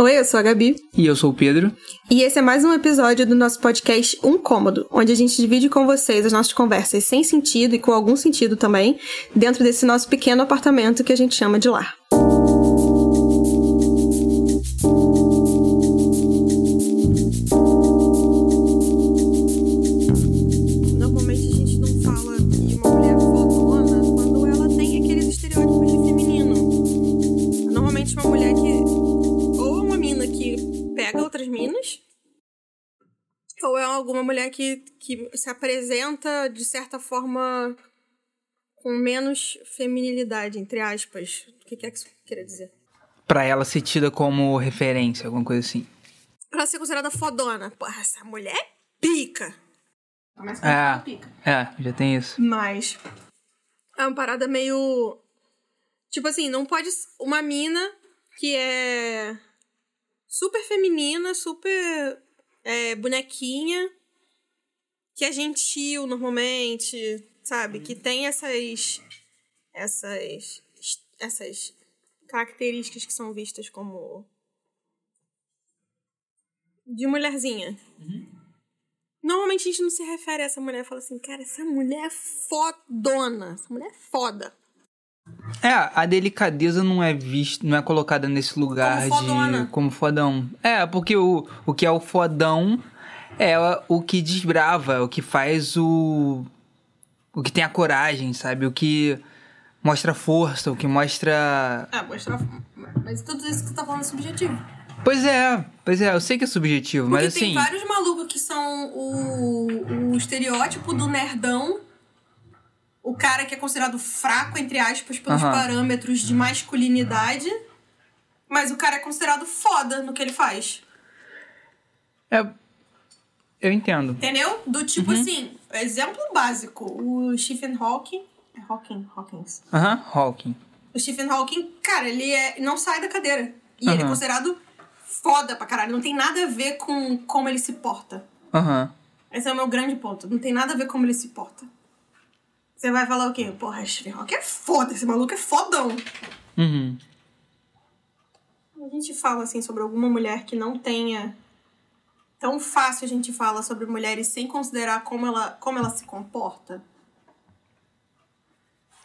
Oi, eu sou a Gabi. E eu sou o Pedro. E esse é mais um episódio do nosso podcast Um Cômodo, onde a gente divide com vocês as nossas conversas sem sentido e com algum sentido também, dentro desse nosso pequeno apartamento que a gente chama de lar. Alguma mulher que, que se apresenta de certa forma com menos feminilidade, entre aspas. O que quer que isso queira dizer? Pra ela ser tida como referência, alguma coisa assim. Pra ser considerada fodona. Porra, essa mulher é pica. Mas É, pica. é, já tem isso. Mas é uma parada meio. Tipo assim, não pode. Uma mina que é super feminina, super é, bonequinha, que é gentil normalmente, sabe? Que tem essas. essas. essas características que são vistas como. de mulherzinha. Normalmente a gente não se refere a essa mulher e fala assim, cara, essa mulher é fodona. Essa mulher é foda. É, a delicadeza não é vista, não é colocada nesse lugar Como fodona. de como fodão. É, porque o, o que é o fodão é o que desbrava, é o que faz o o que tem a coragem, sabe? O que mostra força, o que mostra Ah, mostrar. Mas tudo isso que você tá falando é subjetivo. Pois é, pois é, eu sei que é subjetivo, Porque mas assim, tem vários malucos que são o, o estereótipo do nerdão. O cara que é considerado fraco, entre aspas, pelos Aham. parâmetros de masculinidade. Mas o cara é considerado foda no que ele faz. é eu entendo. Entendeu? Do tipo assim, exemplo básico. O Stephen Hawking. É Hawking? Hawkins. Aham, Hawking. O Stephen Hawking, cara, ele é, não sai da cadeira. E ele é considerado foda pra caralho. Não tem nada a ver com como ele se porta. Aham. Esse é o meu grande ponto. Não tem nada a ver como ele se porta. Você vai falar o quê? Porra, Stephen Hawking é foda. Esse maluco é fodão. Uhum. A gente fala, assim, sobre alguma mulher que não tenha... Tão fácil a gente fala sobre mulheres sem considerar como ela, como ela se comporta.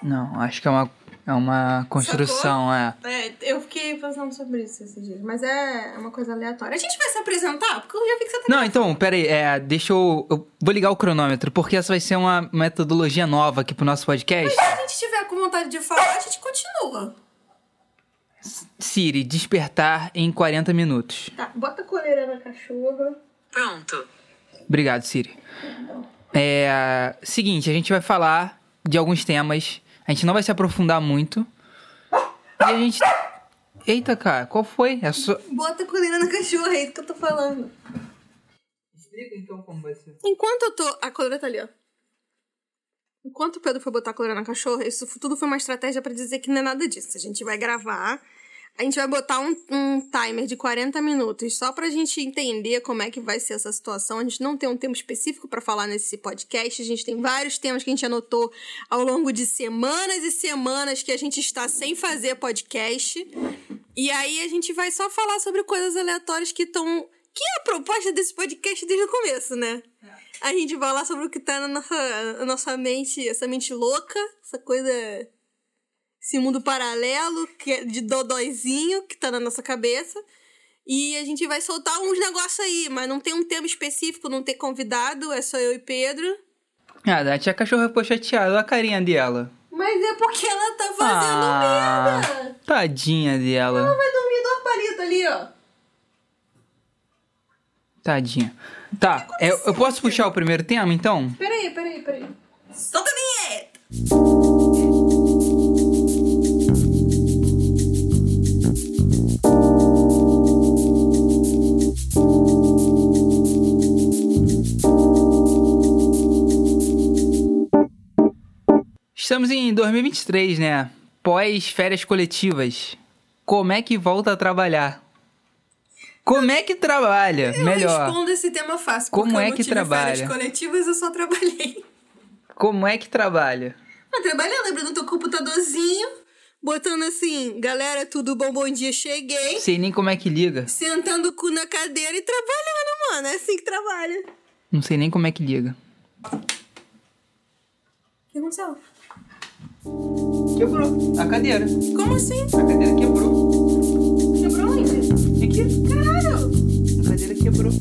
Não, acho que é uma, é uma construção, é. É, eu fiquei pensando sobre isso esses dias. Mas é uma coisa aleatória. A gente vai se apresentar? Porque eu já vi que você tá... Não, então, peraí, é, deixa eu. Eu vou ligar o cronômetro, porque essa vai ser uma metodologia nova aqui pro nosso podcast. Se a gente tiver com vontade de falar, a gente continua. Siri, despertar em 40 minutos. Tá, bota a coleira na cachorra. Pronto. Obrigado, Siri. É. Seguinte, a gente vai falar de alguns temas. A gente não vai se aprofundar muito. E a gente. Eita, cara, qual foi? É só. Bota a coleira na cachorra, é isso que eu tô falando. Explica então como vai ser. Enquanto eu tô. A coleira tá ali, ó. Enquanto o Pedro foi botar a coleira na cachorra, isso tudo foi uma estratégia pra dizer que não é nada disso. A gente vai gravar. A gente vai botar um, um timer de 40 minutos só pra gente entender como é que vai ser essa situação. A gente não tem um tema específico pra falar nesse podcast. A gente tem vários temas que a gente anotou ao longo de semanas e semanas que a gente está sem fazer podcast. E aí a gente vai só falar sobre coisas aleatórias que estão. Que é a proposta desse podcast desde o começo, né? A gente vai falar sobre o que tá na nossa, na nossa mente, essa mente louca, essa coisa. Esse mundo paralelo, que é de dodóizinho, que tá na nossa cabeça. E a gente vai soltar uns negócios aí, mas não tem um tema específico, não tem convidado, é só eu e Pedro. Ah, a tia cachorra ficou chateada, olha a carinha dela. Mas é porque ela tá fazendo Ah. merda! Tadinha dela. Ela vai dormir dois palitos ali, ó. Tadinha. Tá, é, eu posso puxar o primeiro tema então? Peraí, peraí, peraí. Solta a vinheta! Estamos em 2023, né? Pós férias coletivas. Como é que volta a trabalhar? Como é que trabalha? Eu Melhor. respondo esse tema fácil. Como é que trabalha? férias coletivas, eu só trabalhei. Como é que trabalha? Mas trabalhando, abrindo teu computadorzinho, botando assim, galera, tudo bom, bom dia, cheguei. Sei nem como é que liga. Sentando o cu na cadeira e trabalhando, mano. É assim que trabalha. Não sei nem como é que liga. O que aconteceu? Quebrou a cadeira. Como assim? A cadeira quebrou. Quebrou onde? Aqui, Caralho! a cadeira quebrou.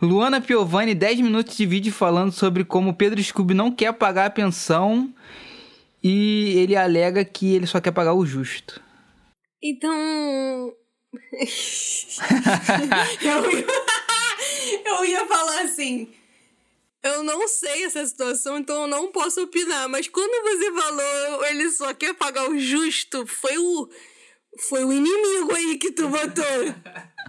Luana Piovani, 10 minutos de vídeo falando sobre como Pedro Scooby não quer pagar a pensão e ele alega que ele só quer pagar o justo. Então. Eu, ia... eu ia falar assim. Eu não sei essa situação, então eu não posso opinar. Mas quando você falou ele só quer pagar o justo, foi o. Foi o inimigo aí que tu botou.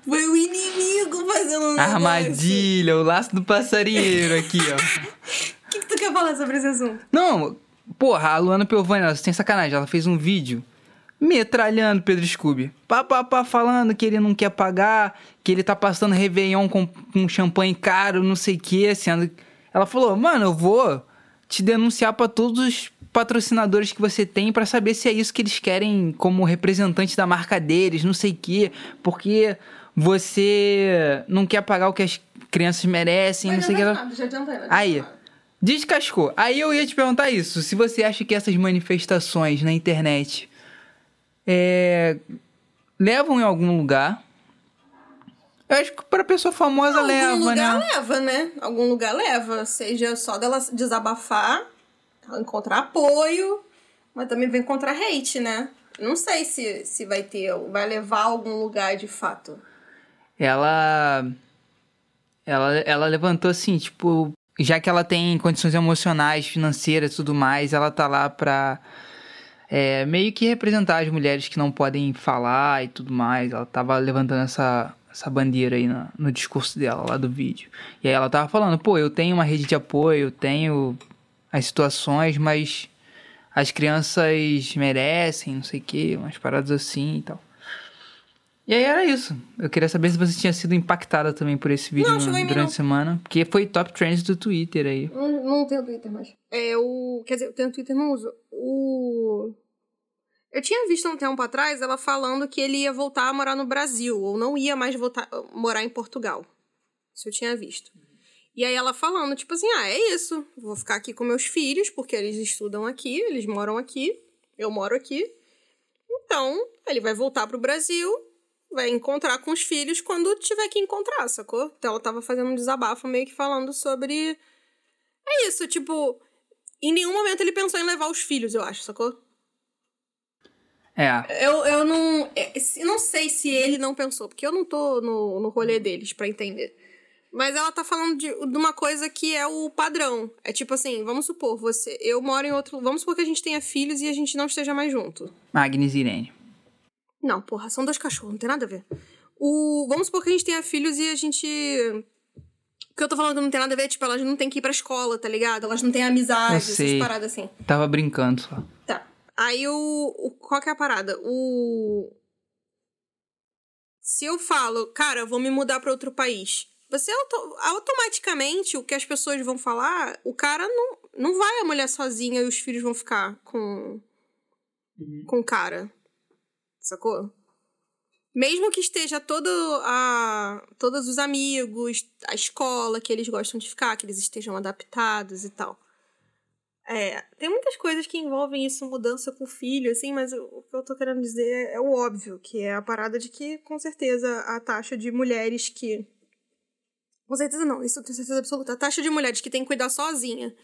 Foi o inimigo fazendo um negócio. Armadilha, o laço do passarinheiro aqui, ó. O que, que tu quer falar sobre esse assunto? Não, porra, a Luana Piovani, ela sem sacanagem, ela fez um vídeo metralhando Pedro Scooby. Pá, pá, pá, falando que ele não quer pagar, que ele tá passando Réveillon com, com champanhe caro, não sei o que, sendo... Ela falou, mano, eu vou te denunciar pra todos os patrocinadores que você tem pra saber se é isso que eles querem como representante da marca deles, não sei o que, porque você não quer pagar o que as crianças merecem, não sei o que. Nada, já adiantei, não Aí, descascou. Aí eu ia te perguntar isso. Se você acha que essas manifestações na internet é, levam em algum lugar. Eu acho que pra pessoa famosa Algum leva, lugar né? leva, né? Algum lugar leva. Seja só dela desabafar, encontrar apoio, mas também vai encontrar hate, né? Não sei se, se vai ter, vai levar a algum lugar de fato. Ela, ela. Ela levantou assim, tipo. Já que ela tem condições emocionais, financeiras e tudo mais, ela tá lá pra. É, meio que representar as mulheres que não podem falar e tudo mais. Ela tava levantando essa, essa bandeira aí no, no discurso dela, lá do vídeo. E aí ela tava falando, pô, eu tenho uma rede de apoio, eu tenho as situações, mas as crianças merecem, não sei o que, umas paradas assim e tal. E aí era isso. Eu queria saber se você tinha sido impactada também por esse vídeo Não, no- durante não. a semana. Porque foi top trends do Twitter aí. Não, não tenho Twitter mais. É o. Quer dizer, eu tenho Twitter, não uso. O. Eu tinha visto um tempo atrás ela falando que ele ia voltar a morar no Brasil, ou não ia mais voltar morar em Portugal. Isso eu tinha visto. E aí ela falando, tipo assim, ah, é isso. Vou ficar aqui com meus filhos, porque eles estudam aqui, eles moram aqui, eu moro aqui. Então, ele vai voltar pro Brasil, vai encontrar com os filhos quando tiver que encontrar, sacou? Então ela tava fazendo um desabafo meio que falando sobre. É isso, tipo. Em nenhum momento ele pensou em levar os filhos, eu acho, sacou? É. Eu, eu não. é, se- não sei se ele não pensou, porque eu não tô no, no rolê deles pra entender. Mas ela tá falando de, de uma coisa que é o padrão. É tipo assim, vamos supor, você. Eu moro em outro. Vamos supor que a gente tenha filhos e a gente não esteja mais junto. Agnes Irene. Não, porra, são dois cachorros, não tem nada a ver. O, vamos supor que a gente tenha filhos e a gente. O que eu tô falando que não tem nada a ver, tipo, elas não têm que ir pra escola, tá ligado? Elas não têm amizade, Eu essas paradas assim. Tava brincando só. Tá. Aí o, o. Qual que é a parada? O. Se eu falo, cara, vou me mudar pra outro país, você auto- automaticamente, o que as pessoas vão falar, o cara não, não vai a mulher sozinha e os filhos vão ficar com. com o cara. Sacou? Mesmo que esteja todo a. todos os amigos, a escola que eles gostam de ficar, que eles estejam adaptados e tal. É, tem muitas coisas que envolvem isso, mudança com o filho, assim, mas o que eu tô querendo dizer é o óbvio, que é a parada de que, com certeza, a taxa de mulheres que. Com certeza não, isso eu tenho certeza absoluta. A taxa de mulheres que tem que cuidar sozinha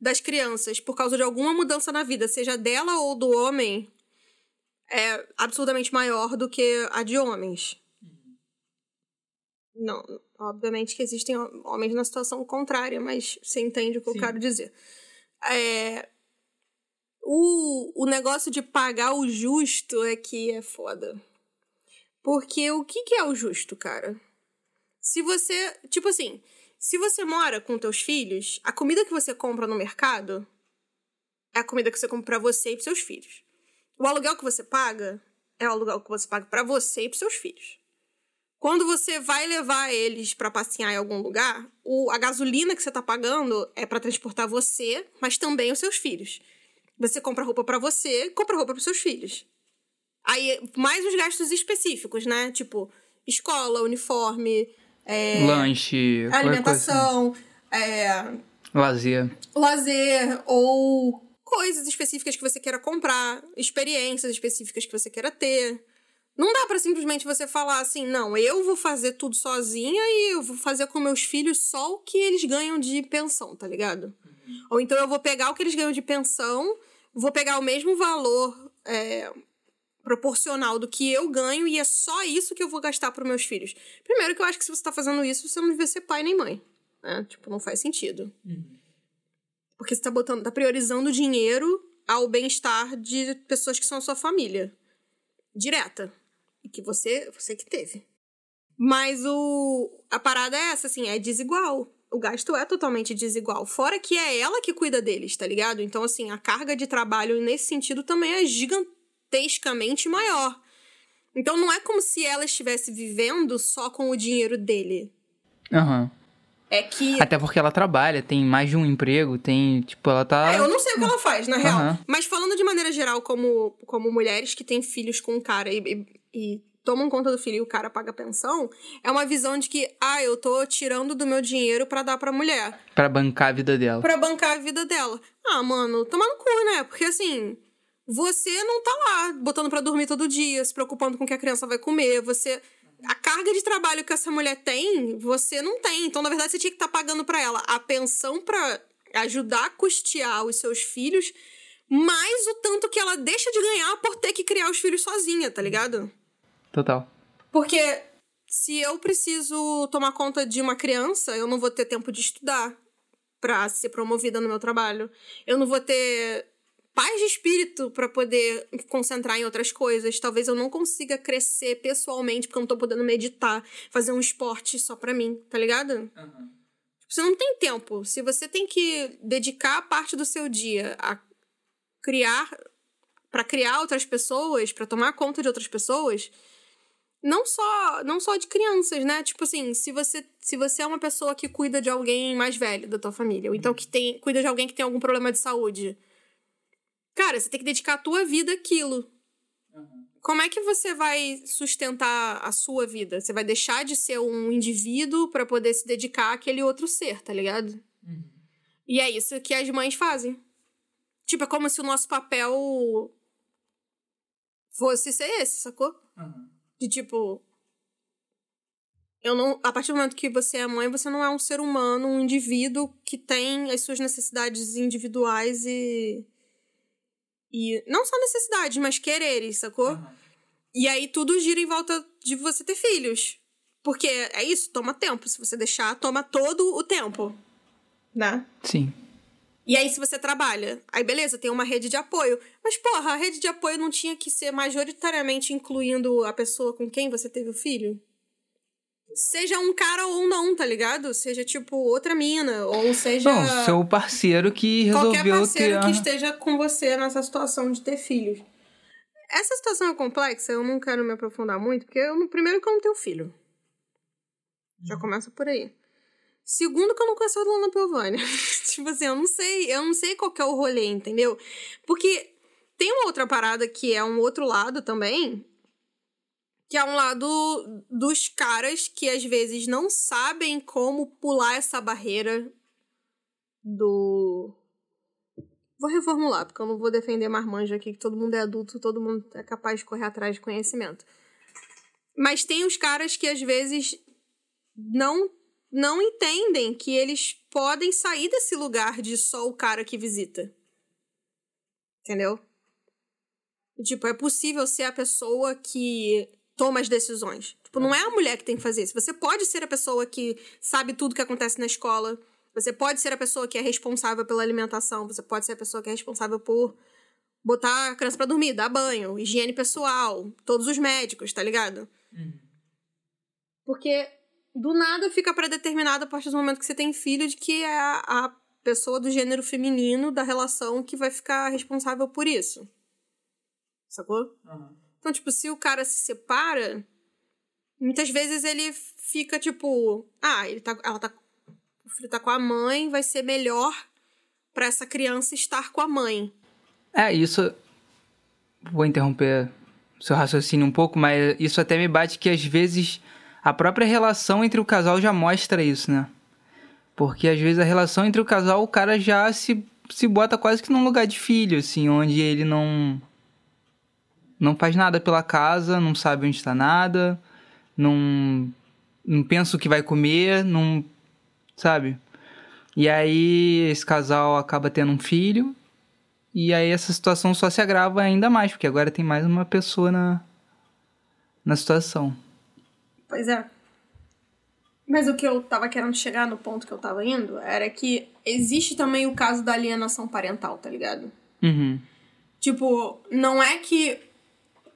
das crianças por causa de alguma mudança na vida, seja dela ou do homem, é absurdamente maior do que a de homens. Não, obviamente que existem homens na situação contrária, mas você entende o que Sim. eu quero dizer. É, o, o negócio de pagar o justo é que é foda. Porque o que, que é o justo, cara? Se você. Tipo assim, se você mora com teus filhos, a comida que você compra no mercado é a comida que você compra pra você e pros seus filhos. O aluguel que você paga é o aluguel que você paga pra você e pros seus filhos. Quando você vai levar eles para passear em algum lugar, o, a gasolina que você tá pagando é para transportar você, mas também os seus filhos. Você compra roupa para você, compra roupa para seus filhos. Aí, mais os gastos específicos, né? Tipo, escola, uniforme, é, Lanche, alimentação, é, Lazer. lazer ou coisas específicas que você queira comprar, experiências específicas que você queira ter. Não dá pra simplesmente você falar assim, não, eu vou fazer tudo sozinha e eu vou fazer com meus filhos só o que eles ganham de pensão, tá ligado? Ou então eu vou pegar o que eles ganham de pensão, vou pegar o mesmo valor é, proporcional do que eu ganho e é só isso que eu vou gastar pros meus filhos. Primeiro que eu acho que se você tá fazendo isso, você não devia ser pai nem mãe. Né? Tipo, não faz sentido. Porque você tá botando, tá priorizando o dinheiro ao bem-estar de pessoas que são a sua família. Direta. Que você, você que teve. Mas o a parada é essa, assim, é desigual. O gasto é totalmente desigual. Fora que é ela que cuida deles, tá ligado? Então, assim, a carga de trabalho nesse sentido também é gigantescamente maior. Então, não é como se ela estivesse vivendo só com o dinheiro dele. Aham. É que Até porque ela trabalha, tem mais de um emprego, tem. Tipo, ela tá. É, eu não sei o que ela faz, na real. Aham. Mas falando de maneira geral, como, como mulheres que têm filhos com um cara e, e, e tomam conta do filho e o cara paga pensão, é uma visão de que, ah, eu tô tirando do meu dinheiro pra dar pra mulher. Pra bancar a vida dela. Pra bancar a vida dela. Ah, mano, toma no cu, né? Porque assim. Você não tá lá botando pra dormir todo dia, se preocupando com o que a criança vai comer. Você. A carga de trabalho que essa mulher tem, você não tem. Então, na verdade, você tinha que estar pagando pra ela a pensão pra ajudar a custear os seus filhos, mais o tanto que ela deixa de ganhar por ter que criar os filhos sozinha, tá ligado? Total. Porque se eu preciso tomar conta de uma criança, eu não vou ter tempo de estudar pra ser promovida no meu trabalho. Eu não vou ter paz de espírito pra poder me concentrar em outras coisas. Talvez eu não consiga crescer pessoalmente porque eu não tô podendo meditar, fazer um esporte só pra mim, tá ligado? Você não tem tempo. Se você tem que dedicar parte do seu dia a criar pra criar outras pessoas, pra tomar conta de outras pessoas, não só não só de crianças, né? Tipo assim, se você se você é uma pessoa que cuida de alguém mais velho da tua família, ou então que tem cuida de alguém que tem algum problema de saúde, cara, você tem que dedicar a tua vida àquilo. Como é que você vai sustentar a sua vida? Você vai deixar de ser um indivíduo pra poder se dedicar àquele outro ser, tá ligado? E é isso que as mães fazem. Tipo, é como se o nosso papel fosse ser esse, sacou? De tipo. Eu não. A partir do momento que você é mãe, você não é um ser humano, um indivíduo que tem as suas necessidades individuais e. E. Não só necessidades, mas quereres, sacou? E aí tudo gira em volta de você ter filhos. Porque é isso, toma tempo. Se você deixar, toma todo o tempo. Né? Sim. E aí, se você trabalha, aí beleza, tem uma rede de apoio. Mas, porra, a rede de apoio não tinha que ser majoritariamente incluindo a pessoa com quem você teve o filho? Seja um cara ou não, tá ligado? Seja, tipo, outra mina, ou seja. Não, seu parceiro que Qualquer resolveu parceiro ter. que esteja com você nessa situação de ter filhos. Essa situação é complexa, eu não quero me aprofundar muito, porque eu, primeiro que eu não tenho filho. Já começa por aí. Segundo que eu não conheço a Lana Piovani. tipo assim, eu não sei, eu não sei qual é o rolê, entendeu? Porque tem uma outra parada que é um outro lado também, que é um lado dos caras que às vezes não sabem como pular essa barreira do Vou reformular, porque eu não vou defender marmanjo aqui, que todo mundo é adulto, todo mundo é capaz de correr atrás de conhecimento. Mas tem os caras que às vezes não não entendem que eles podem sair desse lugar de só o cara que visita. Entendeu? Tipo, é possível ser a pessoa que toma as decisões. Tipo, não é a mulher que tem que fazer isso. Você pode ser a pessoa que sabe tudo que acontece na escola. Você pode ser a pessoa que é responsável pela alimentação. Você pode ser a pessoa que é responsável por botar a criança pra dormir, dar banho, higiene pessoal, todos os médicos, tá ligado? Porque do nada fica pré-determinado a partir do momento que você tem filho de que é a, a pessoa do gênero feminino da relação que vai ficar responsável por isso. Sacou? Então, tipo, se o cara se separa, Muitas vezes ele fica tipo, ah, ele tá, ela tá, o filho tá com a mãe, vai ser melhor para essa criança estar com a mãe. É, isso. Vou interromper seu raciocínio um pouco, mas isso até me bate que às vezes a própria relação entre o casal já mostra isso, né? Porque às vezes a relação entre o casal, o cara já se, se bota quase que num lugar de filho, assim, onde ele não. Não faz nada pela casa, não sabe onde está nada, não, não pensa o que vai comer, não. Sabe? E aí esse casal acaba tendo um filho. E aí essa situação só se agrava ainda mais, porque agora tem mais uma pessoa na, na situação. Pois é. Mas o que eu tava querendo chegar no ponto que eu tava indo era que existe também o caso da alienação parental, tá ligado? Uhum. Tipo, não é que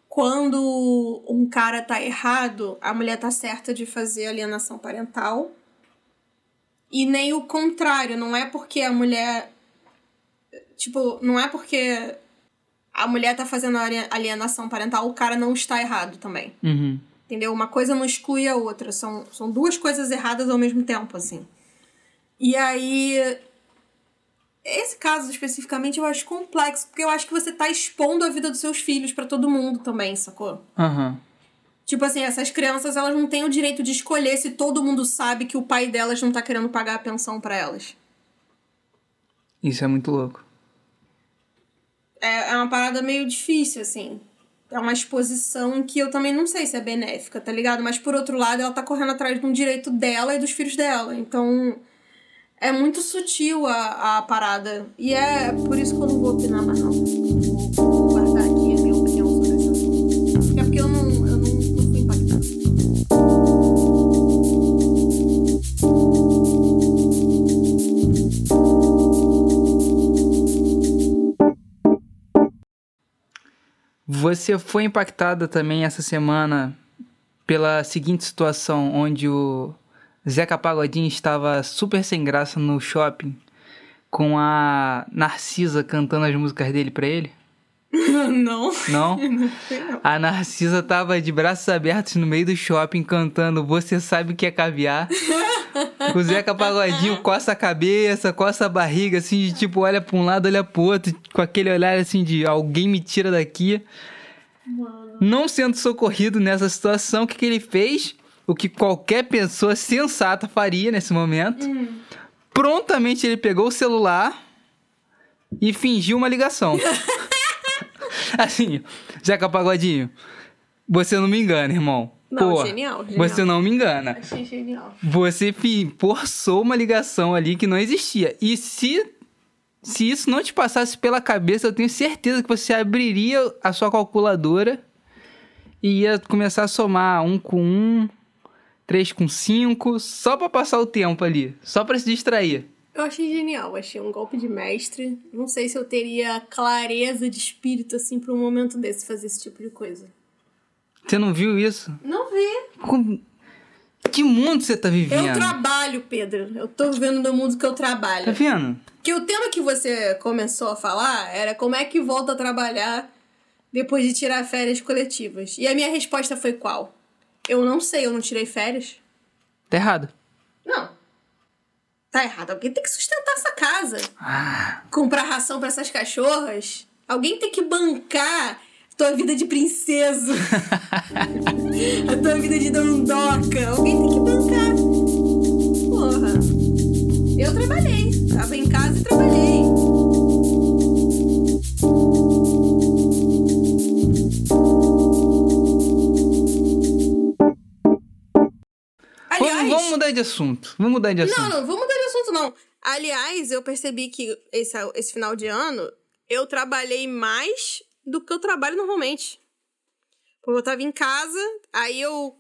quando um cara tá errado, a mulher tá certa de fazer alienação parental. E nem o contrário, não é porque a mulher. Tipo, não é porque a mulher tá fazendo alienação parental, o cara não está errado também. Uhum. Entendeu? Uma coisa não exclui a outra. São, são duas coisas erradas ao mesmo tempo, assim. E aí. Esse caso especificamente eu acho complexo, porque eu acho que você tá expondo a vida dos seus filhos para todo mundo também, sacou? Uhum. Tipo assim, essas crianças, elas não têm o direito de escolher se todo mundo sabe que o pai delas não tá querendo pagar a pensão para elas. Isso é muito louco. É, é uma parada meio difícil, assim é uma exposição que eu também não sei se é benéfica, tá ligado? Mas por outro lado, ela tá correndo atrás de um direito dela e dos filhos dela. Então é muito sutil a, a parada. E é por isso que eu não vou opinar mais, não. Você foi impactada também essa semana pela seguinte situação, onde o Zeca Pagodinho estava super sem graça no shopping com a Narcisa cantando as músicas dele pra ele? Não. Não? não. A Narcisa tava de braços abertos no meio do shopping cantando Você Sabe o que é Caviar. o Zeca Pagodinho coça a cabeça, coça a barriga, assim, de tipo, olha pra um lado, olha pro outro, com aquele olhar assim de alguém me tira daqui. Mano. Não sendo socorrido nessa situação, o que, que ele fez? O que qualquer pessoa sensata faria nesse momento. Hum. Prontamente ele pegou o celular e fingiu uma ligação. assim, Zeca Pagodinho, você não me engana, irmão. Não, Pô, genial, genial. Você não me engana. Achei genial. Você forçou uma ligação ali que não existia. E se, se isso não te passasse pela cabeça, eu tenho certeza que você abriria a sua calculadora e ia começar a somar um com um, três com cinco, só pra passar o tempo ali, só pra se distrair. Eu achei genial, achei um golpe de mestre. Não sei se eu teria clareza de espírito, assim, pra um momento desse fazer esse tipo de coisa. Você não viu isso? Não vi. Com... Que mundo você tá vivendo? Eu trabalho, Pedro. Eu tô vivendo no mundo que eu trabalho. Tá vendo? Que o tema que você começou a falar era como é que volta a trabalhar depois de tirar férias coletivas. E a minha resposta foi qual? Eu não sei, eu não tirei férias. Tá errado. Não. Tá errado. Alguém tem que sustentar essa casa. Ah, Comprar ração pra essas cachorras. Alguém tem que bancar tua vida de princesa. a tua vida de dondoca. Alguém tem que bancar. Porra. Eu trabalhei. Tava em casa e trabalhei. Aliás, vamos, mudar de assunto. Vamos mudar de assunto. Não, não, vamos mudar de assunto, não. Aliás, eu percebi que esse, esse final de ano eu trabalhei mais do que eu trabalho normalmente. Porque eu tava em casa, aí eu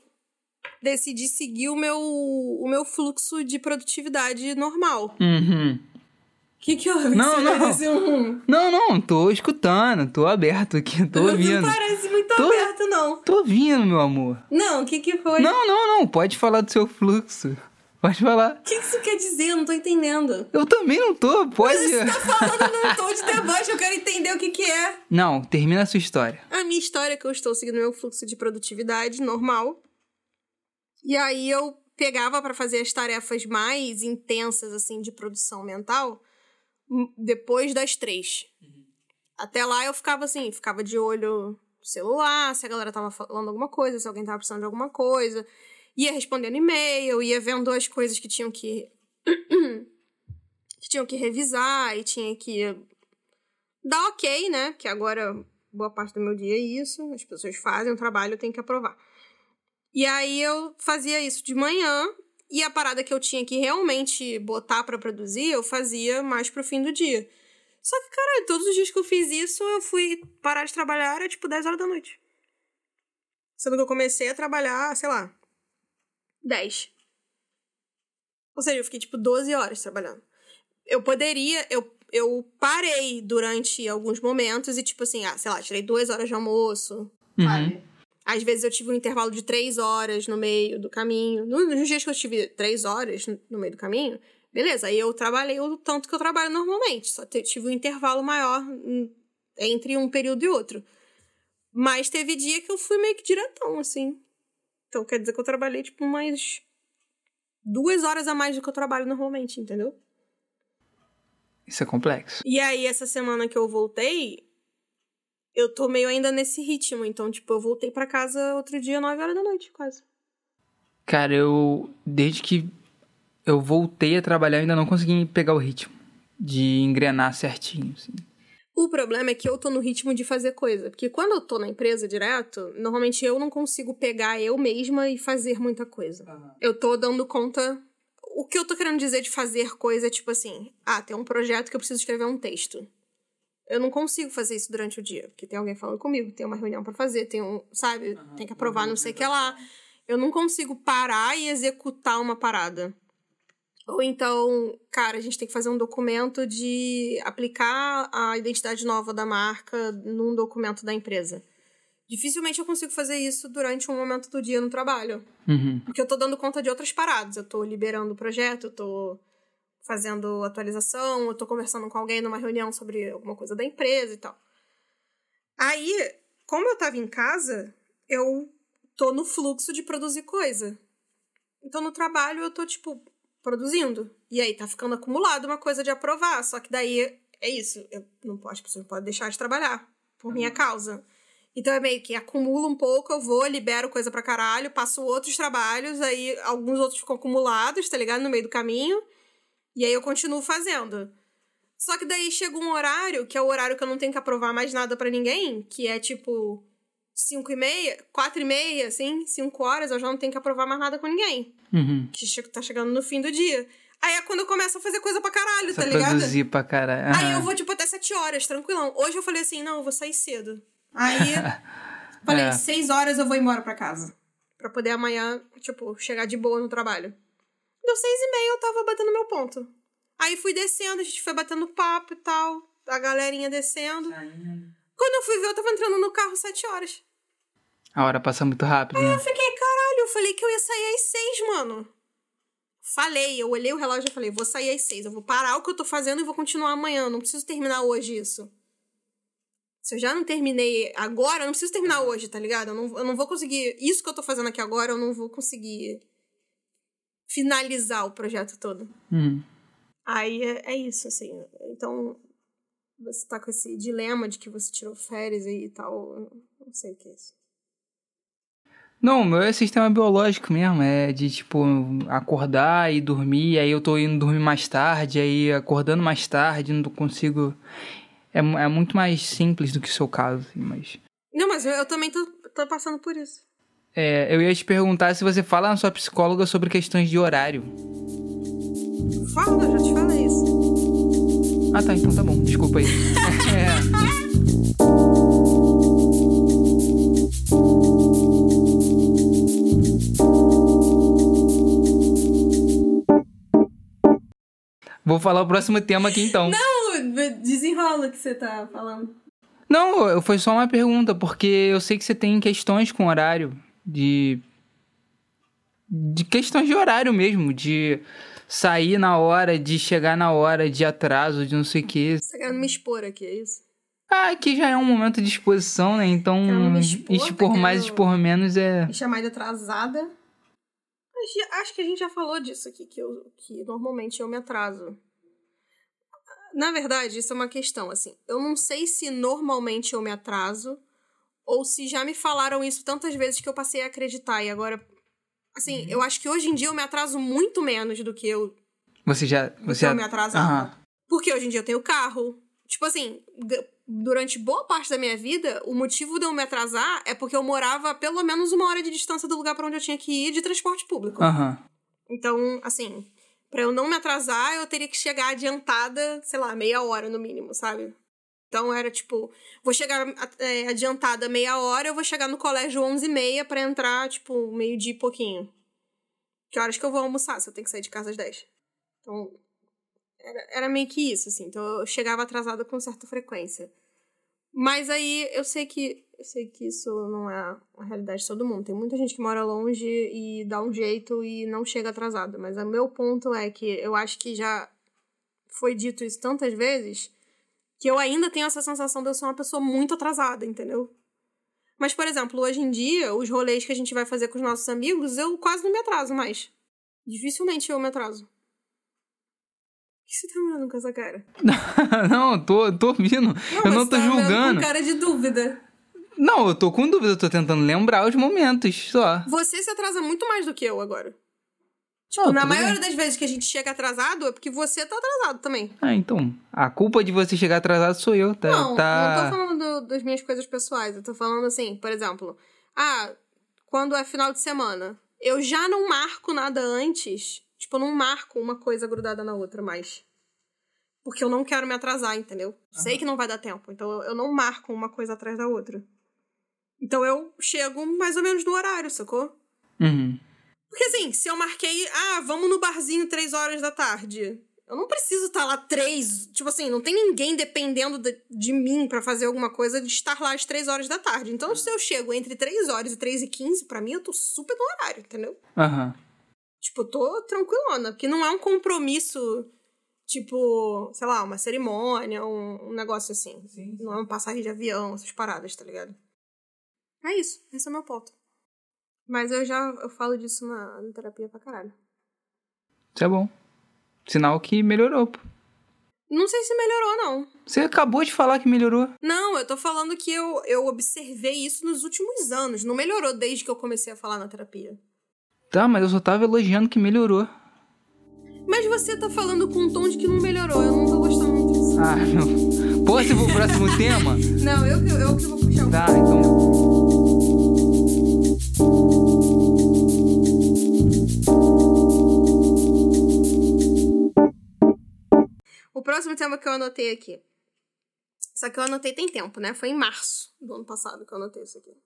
decidi seguir o meu, o meu fluxo de produtividade normal. Uhum. O que que houve? Não, não. um... Não, não, tô escutando, tô aberto aqui, tô ouvindo. Não parece muito Tô- aberto, não. Tô ouvindo, meu amor. Não, o que que foi? Não, não, não, pode falar do seu fluxo. Pode falar. O que isso quer dizer? Eu não tô entendendo. Eu também não tô, pode. Você tá falando num tom de deboche, eu quero entender o que que é. Não, termina a sua história. A minha história é que eu estou seguindo meu fluxo de produtividade normal. E aí eu pegava para fazer as tarefas mais intensas, assim, de produção mental, hum, depois das três. Até lá eu ficava assim, ficava de olho no celular, se a galera tava falando alguma coisa, se alguém tava precisando de alguma coisa. Ia respondendo e-mail, ia vendo as coisas que tinham que. que tinham que revisar e tinha que dar ok, né? Que agora boa parte do meu dia é isso. As pessoas fazem o trabalho, eu tenho que aprovar. E aí eu fazia isso de manhã e a parada que eu tinha que realmente botar para produzir, eu fazia mais pro fim do dia. Só que, caralho, todos os dias que eu fiz isso, eu fui parar de trabalhar, era tipo 10 horas da noite. Sendo que eu comecei a trabalhar, sei lá, 10. Ou seja, eu fiquei tipo 12 horas trabalhando. Eu poderia, eu, eu parei durante alguns momentos e, tipo assim, ah, sei lá, tirei duas horas de almoço, Uhum. sabe? Às vezes eu tive um intervalo de três horas no meio do caminho. No- Nos dias que eu tive três horas no- meio do caminho, beleza, aí eu trabalhei o tanto que eu trabalho normalmente. Só tive um intervalo maior entre um período e outro. Mas teve dia que eu fui meio que diretão, assim. Então quer dizer que eu trabalhei, tipo, umas duas horas a mais do que eu trabalho normalmente, entendeu? Isso é complexo. E aí, essa semana que eu voltei, eu tô meio ainda nesse ritmo. Então, tipo, eu voltei pra casa outro dia, 9 horas da noite, quase. Cara, eu. Desde que eu voltei a trabalhar, eu ainda não consegui pegar o ritmo. De engrenar certinho, assim. O problema é que eu tô no ritmo de fazer coisa. Porque quando eu tô na empresa direto, normalmente eu não consigo pegar eu mesma e fazer muita coisa. Eu tô dando conta. O que eu tô querendo dizer de fazer coisa é tipo assim: ah, tem um projeto que eu preciso escrever um texto. Eu não consigo fazer isso durante o dia, porque tem alguém falando comigo, tem uma reunião pra fazer, tem um, sabe, tem que aprovar não sei o que lá. Eu não consigo parar e executar uma parada. Ou então, cara, a gente tem que fazer um documento de aplicar a identidade nova da marca num documento da empresa. Dificilmente eu consigo fazer isso durante um momento do dia no trabalho. Uhum. Porque eu tô dando conta de outras paradas. Eu tô liberando o projeto, eu tô fazendo atualização, eu tô conversando com alguém numa reunião sobre alguma coisa da empresa e tal. Aí, como eu tava em casa, eu tô no fluxo de produzir coisa. Então, no trabalho, eu tô, tipo, produzindo. E aí, tá ficando acumulado uma coisa de aprovar. Só que daí, é isso. Eu não posso, as pessoas não podem deixar de trabalhar por minha causa. Então, é meio que acumula um pouco, eu vou, libero coisa pra caralho, passo outros trabalhos, aí alguns outros ficam acumulados, tá ligado? No meio do caminho. E aí eu continuo fazendo. Só que daí chega um horário, que é o horário que eu não tenho que aprovar mais nada pra ninguém, que é tipo 5 e meia, 4 e meia, assim, 5 horas, eu já não tenho que aprovar mais nada com ninguém. Uhum. Que tá chegando no fim do dia. Aí é quando eu começo a fazer coisa pra caralho, Só tá ligado? produzir pra caralho. Aí eu vou, tipo, até 7 horas, tranquilão. Hoje eu falei assim, não, eu vou sair cedo. Aí, falei, É. 6 horas eu vou embora pra casa. Pra poder amanhã, tipo, chegar de boa no trabalho. Deu 6 e meia, eu tava batendo meu ponto. Aí fui descendo, a gente foi batendo papo e tal. A galerinha descendo. Quando eu fui ver, eu tava entrando no carro 7 horas. A hora passa muito rápido, né? Eu fiquei, caralho, eu falei que eu ia sair às 6, mano. Falei, eu olhei o relógio e falei, vou sair às 6. Eu vou parar o que eu tô fazendo e vou continuar amanhã. Não preciso terminar hoje isso. Se eu já não terminei agora, eu não preciso terminar hoje, tá ligado? Eu não, eu não vou conseguir. Isso que eu tô fazendo aqui agora, eu não vou conseguir finalizar o projeto todo. Uhum. Aí é, é isso, assim. Então, você tá com esse dilema de que você tirou férias e tal. Não sei o que é isso. Não, meu é sistema biológico mesmo. É de, tipo, acordar e dormir. Aí eu tô indo dormir mais tarde. Aí acordando mais tarde, não consigo. É, é muito mais simples do que o seu caso, assim, mas. Não, mas eu, eu também tô, tô passando por isso. É, eu ia te perguntar se você fala na sua psicóloga sobre questões de horário. Fala, eu já te falei isso. Ah, tá, então tá bom. Desculpa aí. É. Vou falar o próximo tema aqui então. Não, desenrola o que você tá falando. Não, foi só uma pergunta, porque eu sei que você tem questões com horário de. De questões de horário mesmo, de sair na hora, de chegar na hora, de atraso, de não sei o quê. Você tá querendo me expor aqui, é isso? Ah, aqui já é um momento de exposição, né? Então, expor, expor tá mais, expor menos é. Me chamar de atrasada. Acho- Acho que a gente já falou disso aqui, que, eu, que normalmente eu me atraso. Na verdade, isso é uma questão, assim. Eu não sei se normalmente eu me atraso ou se já me falaram isso tantas vezes que eu passei a acreditar. E agora, assim, eu acho que hoje em dia eu me atraso muito menos do que eu, Você já. Você já... me atrasava. Aham. Porque hoje em dia eu tenho carro. Tipo assim, durante boa parte da minha vida, o motivo de eu me atrasar é porque eu morava a pelo menos uma hora de distância do lugar pra onde eu tinha que ir de transporte público. Aham. Então, assim, pra eu não me atrasar, eu teria que chegar adiantada, sei lá, meia hora no mínimo, sabe? Então era tipo, vou chegar é, adiantada meia hora, eu vou chegar no colégio 11 e meia pra entrar, tipo, meio dia e pouquinho. Que horas que eu vou almoçar se eu tenho que sair de casa às 10? Então, era, era meio que isso, assim. Então eu chegava atrasada com certa frequência. Mas aí eu sei que eu sei que isso não é a realidade de todo mundo. Tem muita gente que mora longe e dá um jeito e não chega atrasado. Mas o meu ponto é que eu acho que já foi dito isso tantas vezes que eu ainda tenho essa sensação de eu ser uma pessoa muito atrasada, entendeu? Mas, por exemplo, hoje em dia, os rolês que a gente vai fazer com os nossos amigos, eu quase não me atraso mais. Dificilmente eu me atraso. O que você tá mirando com essa cara? não, eu tô, tô ouvindo. eu mas não tô tá olhando julgando. Com cara de dúvida. Não, eu tô com dúvida, eu tô tentando lembrar os momentos só. Você se atrasa muito mais do que eu agora. Tipo, Na maioria das vezes que a gente chega atrasado é porque você tá atrasado também. Ah, então. A culpa de você chegar atrasado sou eu, tá? Não, tá... não tô falando do- das minhas coisas pessoais. Eu tô falando assim, por exemplo, ah, quando é final de semana, eu já não marco nada antes. Tipo, eu não marco uma coisa grudada na outra mais. Porque eu não quero me atrasar, entendeu? Sei que não vai dar tempo. Então eu- eu não marco uma coisa atrás da outra. Então eu chego mais ou menos no horário, sacou? Uhum. Porque assim, se eu marquei, ah, vamos no barzinho três horas da tarde. Eu não preciso estar lá três. Tipo assim, não tem ninguém dependendo de, de mim pra fazer alguma coisa de estar lá às três horas da tarde. Então, se eu chego entre três horas e três e quinze, pra mim eu tô super no horário, entendeu? Aham. Tipo, eu tô tranquilona. Porque não é um compromisso, tipo, sei lá, uma cerimônia, um, um negócio assim. Não é uma passagem de avião, essas paradas, tá ligado? É isso. Esse é o meu ponto. Mas eu já eu falo disso na, na terapia pra caralho. Isso é bom. Sinal que melhorou, pô. Não sei se melhorou, não. Você acabou de falar que melhorou. Não, eu tô falando que eu, eu observei isso nos últimos anos. Não melhorou desde que eu comecei a falar na terapia. Tá, mas eu só tava elogiando que melhorou. Mas você tá falando com um tom de que não melhorou. Eu não tô gostando muito disso. Ah, meu. Posso ir pro próximo tema? Não, eu, que- eu que vou puxar o Tá, então. O próximo tema que eu anotei aqui. Só que eu anotei tem tempo, né? Foi em março do ano passado que eu anotei isso aqui.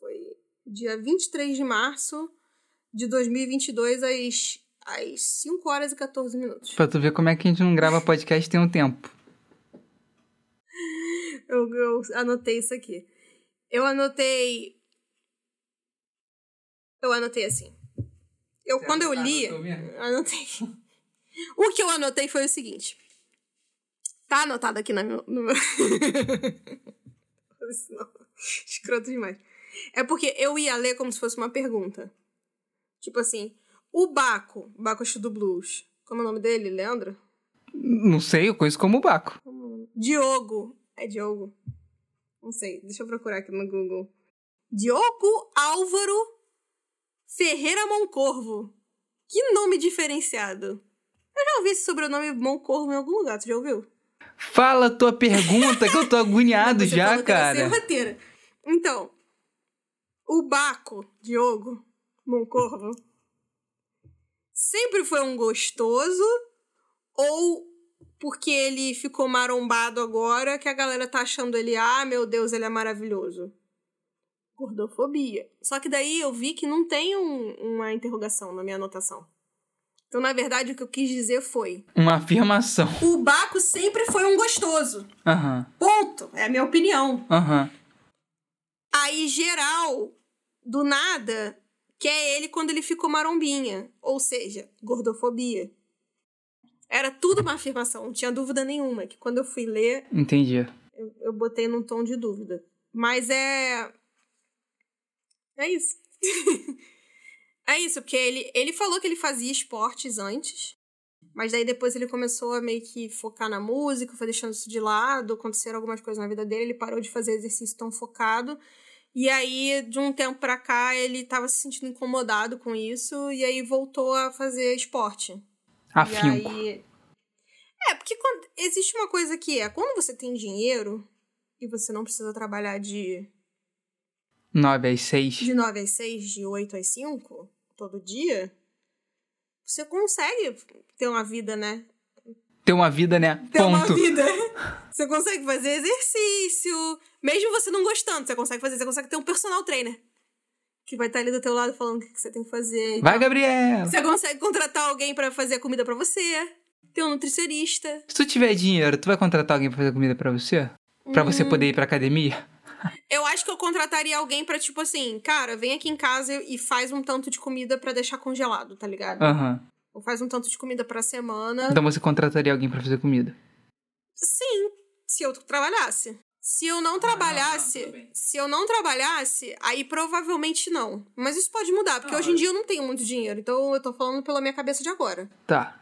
Foi dia 23 de março de 2022, às, às 5 horas e 14 minutos. Pra tu ver como é que a gente não grava podcast tem um tempo. Eu, eu anotei isso aqui. Eu anotei. Eu anotei assim. Eu, quando eu li. Anotei. O que eu anotei foi o seguinte. Tá anotado aqui na meu, no meu. Escroto demais. É porque eu ia ler como se fosse uma pergunta. Tipo assim, o Baco, Baco do Blues. Como é o nome dele? Leandro? Não sei, eu conheço como Baco. Diogo. É Diogo? Não sei, deixa eu procurar aqui no Google. Diogo Álvaro Ferreira Moncorvo. Que nome diferenciado. Eu já ouvi esse sobrenome Moncorvo em algum lugar, tu já ouviu? Fala tua pergunta que eu tô agoniado Você já, falou que era sem cara. roteiro. Então, o Baco, Diogo Moncorvo, sempre foi um gostoso ou porque ele ficou marombado agora que a galera tá achando ele, ah, meu Deus, ele é maravilhoso? Gordofobia. Só que daí eu vi que não tem um- uma interrogação na minha anotação. Então, na verdade, o que eu quis dizer foi: Uma afirmação. o Baco sempre foi um gostoso. Aham, Ponto. É a minha opinião. aham. Aí, geral, do nada, quer ele quando ele ficou marombinha. Ou seja, gordofobia. Era tudo uma afirmação, não tinha dúvida nenhuma. Que quando eu fui ler, Entendi. eu, eu botei num tom de dúvida. Mas é. É isso. É isso, porque ele, ele falou que ele fazia esportes antes, mas daí depois ele começou a meio que focar na música, foi deixando isso de lado, aconteceram algumas coisas na vida dele, ele parou de fazer exercício tão focado. E aí, de um tempo pra cá, ele tava se sentindo incomodado com isso, e aí voltou a fazer esporte. Afinco. E aí... É, porque quando... existe uma coisa que é, quando você tem dinheiro e você não precisa trabalhar de 9 às 6. de 9 às 6, de 8 às 5, todo dia, você consegue ter uma vida, né? Ter uma vida, né? Ter uma Ponto. vida. Você consegue fazer exercício. Mesmo você não gostando, você consegue fazer. Você consegue ter um personal trainer. Que vai estar ali do teu lado falando o que você tem que fazer. Vai. Gabriela. Você consegue contratar alguém pra fazer a comida pra você. Ter um nutricionista. Se tu tiver dinheiro, tu vai contratar alguém pra fazer comida pra você? Pra Hum. você poder ir pra academia? Eu acho que eu contrataria alguém pra, tipo assim, cara, vem aqui em casa e faz um tanto de comida pra deixar congelado, tá ligado? Aham. Ou faz um tanto de comida pra semana. Então você contrataria alguém pra fazer comida? Sim, se eu trabalhasse. Se eu não trabalhasse, se eu não trabalhasse, aí provavelmente não. Mas isso pode mudar, porque hoje em dia eu não tenho muito dinheiro, então eu tô falando pela minha cabeça de agora. Tá.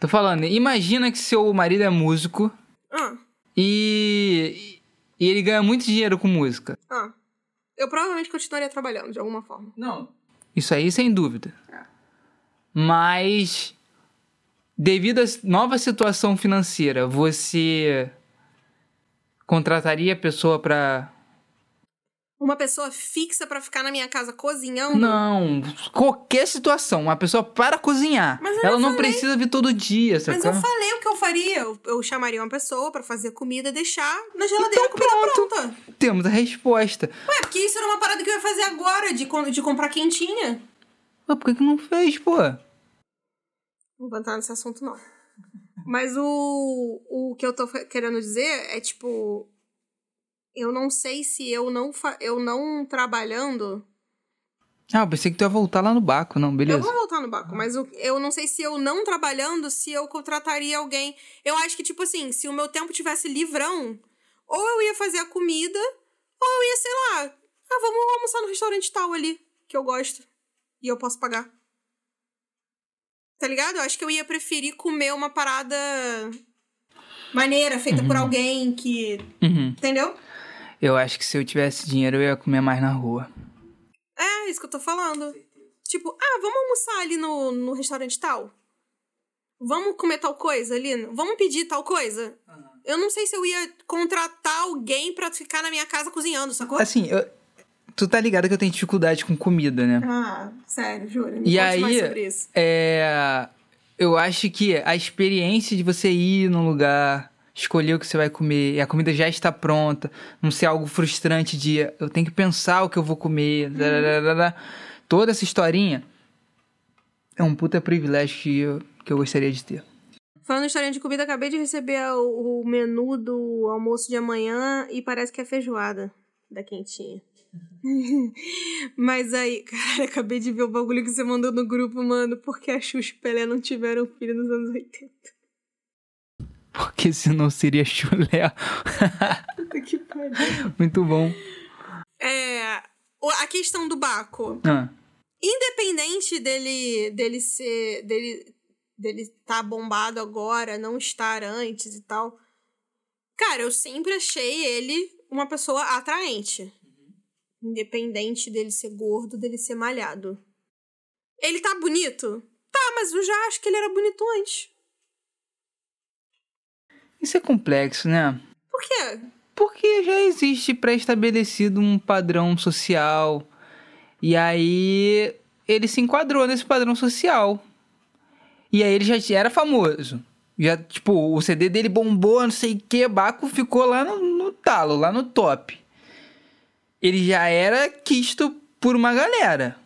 Tô falando, imagina que seu marido é músico Ah, e, e ele ganha muito dinheiro com música. ah. Eu provavelmente continuaria trabalhando de alguma forma. Não. Isso aí, sem dúvida. Mas, devido à nova situação financeira, você contrataria a pessoa pra. Uma pessoa fixa pra ficar na minha casa cozinhando? Não, qualquer situação, uma pessoa para cozinhar. Mas Ela não falei. precisa vir todo dia, Mas sacou? eu falei o que eu faria. Eu, eu chamaria uma pessoa pra fazer comida e deixar na geladeira a comida pronto. pronta. Temos a resposta. Ué, porque isso era uma parada que eu ia fazer agora, de, de comprar quentinha. Mas por que, que não fez, pô? Não vou entrar nesse assunto, não. Mas o, o que eu tô querendo dizer é, tipo... Eu não sei se eu não, eu não trabalhando... Ah, eu pensei que tu ia voltar lá no Baco, não, Eu beleza. vou voltar no Baco, mas o- eu não sei se eu não trabalhando, se eu contrataria alguém. Eu acho que, tipo assim, se o meu tempo tivesse livrão, ou eu ia fazer a comida, ou eu ia, sei lá, ah, vamos almoçar no restaurante tal ali, que eu gosto. E eu posso pagar. Tá ligado? Eu acho que eu ia preferir comer uma parada maneira, feita por alguém que. Uhum. Entendeu? Eu acho que se eu tivesse dinheiro, eu ia comer mais na rua. É, isso que eu tô falando. Tipo, ah, vamos almoçar ali no, no restaurante tal? Vamos comer tal coisa ali? Vamos pedir tal coisa? Eu não sei se eu ia contratar alguém pra ficar na minha casa cozinhando, sacou? Assim, eu- tu tá ligado que eu tenho dificuldade com comida, né? Ah, sério, juro. Me E aí, sobre isso. é. Eu acho que a experiência de você ir num lugar, escolher o que você vai comer, e a comida já está pronta, não ser algo frustrante de eu tenho que pensar o que eu vou comer, dararara, toda essa historinha é um puta privilégio que eu, que eu gostaria de ter. Falando em história de comida, acabei de receber o, o menu do almoço de amanhã e parece que é feijoada da quentinha. Mas aí, cara, acabei de ver o bagulho que você mandou no grupo, mano, porque a Xuxa e o Pelé não tiveram filho nos anos 80. Porque senão seria chulé. Puta que pariu. Muito bom. É. A questão do Baco. Ah, Independente dele, dele ser. dele dele estar bombado agora, não estar antes e tal. Cara, eu sempre achei ele uma pessoa atraente. Independente dele ser gordo, dele ser malhado. Ele tá bonito? Tá, mas eu já acho que ele era bonito antes. Isso é complexo, né? Por quê? Porque já existe pré-estabelecido um padrão social. E aí ele se enquadrou nesse padrão social. E aí ele já era famoso. Já, tipo, o CD dele bombou, não sei o que, Baco ficou lá no, no talo, lá no top. Ele já era quisto por uma galera.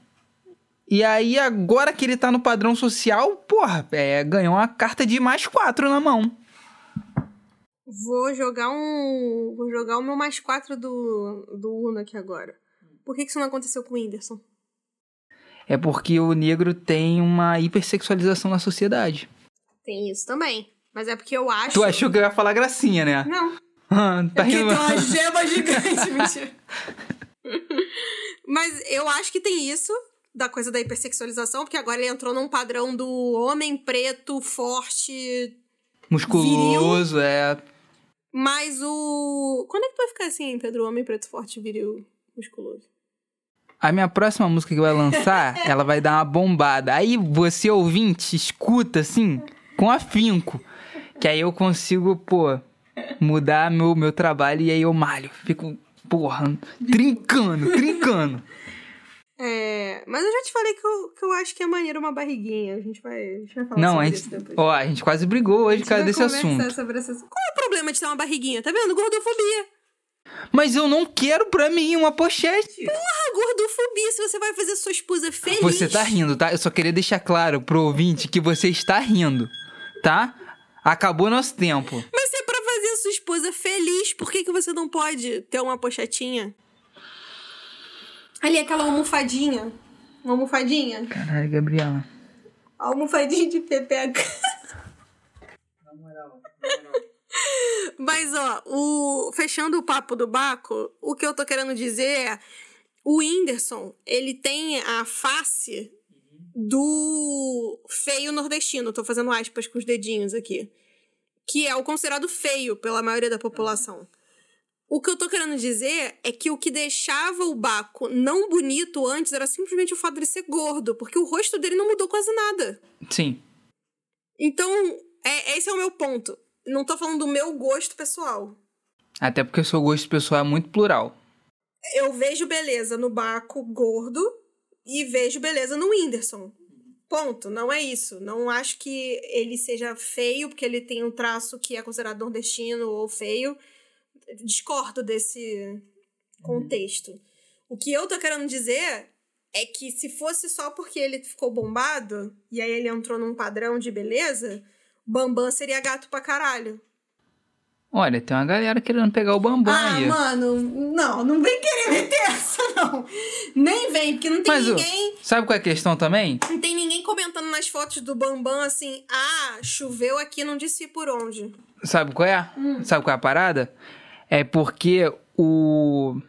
E aí, agora que ele tá no padrão social, porra, é, ganhou uma carta de mais quatro na mão. Vou jogar um. Vou jogar o meu mais quatro do, do Uno aqui agora. Por que, que isso não aconteceu com o Whindersson? É porque o negro tem uma hipersexualização na sociedade. Tem isso também. Mas é porque eu acho. Tu achou que eu ia falar gracinha, né? Não. Ah, tá É porque tem rindo. uma gema gigante, mentira. Mas eu acho que tem isso. da coisa da hipersexualização, porque agora ele entrou num padrão do homem preto, forte. Musculoso, viril. é. Mas o. Quando é que tu vai ficar assim, Pedro? Homem preto, forte, viril, musculoso? A minha próxima música que vai lançar, ela vai dar uma bombada. Aí você, ouvinte, escuta assim, com afinco. Que aí eu consigo, pô, mudar meu, meu trabalho e aí eu malho. Fico, porra, trincando, trincando. É, mas eu já te falei que eu, que eu acho que é maneiro uma barriguinha. A gente vai, a gente vai falar Não, sobre a gente, isso depois. Ó, a gente quase brigou hoje por causa desse assunto. Sobre esse... Qual é o problema de ter uma barriguinha? Tá vendo? Gordofobia. Mas eu não quero pra mim uma pochete. Porra, gordofobia. Se você vai fazer sua esposa feliz. Você tá rindo, tá? Eu só queria deixar claro pro ouvinte que você está rindo, tá? Acabou nosso tempo. Mas se é pra fazer sua esposa feliz, por que, que você não pode ter uma pochetinha? Ali, aquela almofadinha. Uma almofadinha. Caralho, Gabriela. A almofadinha de. Na moral, na moral. Mas, ó, o... fechando o papo do Baco, o que eu tô querendo dizer é... O Whindersson, ele tem a face do feio nordestino. Tô fazendo aspas com os dedinhos aqui. Que é o considerado feio pela maioria da população. O que eu tô querendo dizer é que o que deixava o Baco não bonito antes era simplesmente o fato de ser gordo, porque o rosto dele não mudou quase nada. Sim. Então, é, esse é o meu ponto. Não tô falando do meu gosto pessoal. Até porque o seu gosto pessoal é muito plural. Eu vejo beleza no Baco gordo e vejo beleza no Whindersson. Ponto. Não é isso. Não acho que ele seja feio, porque ele tem um traço que é considerado nordestino ou feio discordo desse contexto. Uhum. O que eu tô querendo dizer é que se fosse só porque ele ficou bombado e aí ele entrou num padrão de beleza, Bambam seria gato pra caralho. Olha, tem uma galera querendo pegar o Bambam ah, aí. Ah, mano, não, não vem querer meter essa, não. Nem vem, porque não tem Mas, ninguém. Sabe qual é a questão também? Não tem ninguém comentando nas fotos do Bambam assim, ah, choveu aqui, não disse por onde. Sabe qual é? Hum. Sabe qual é a parada? É porque o.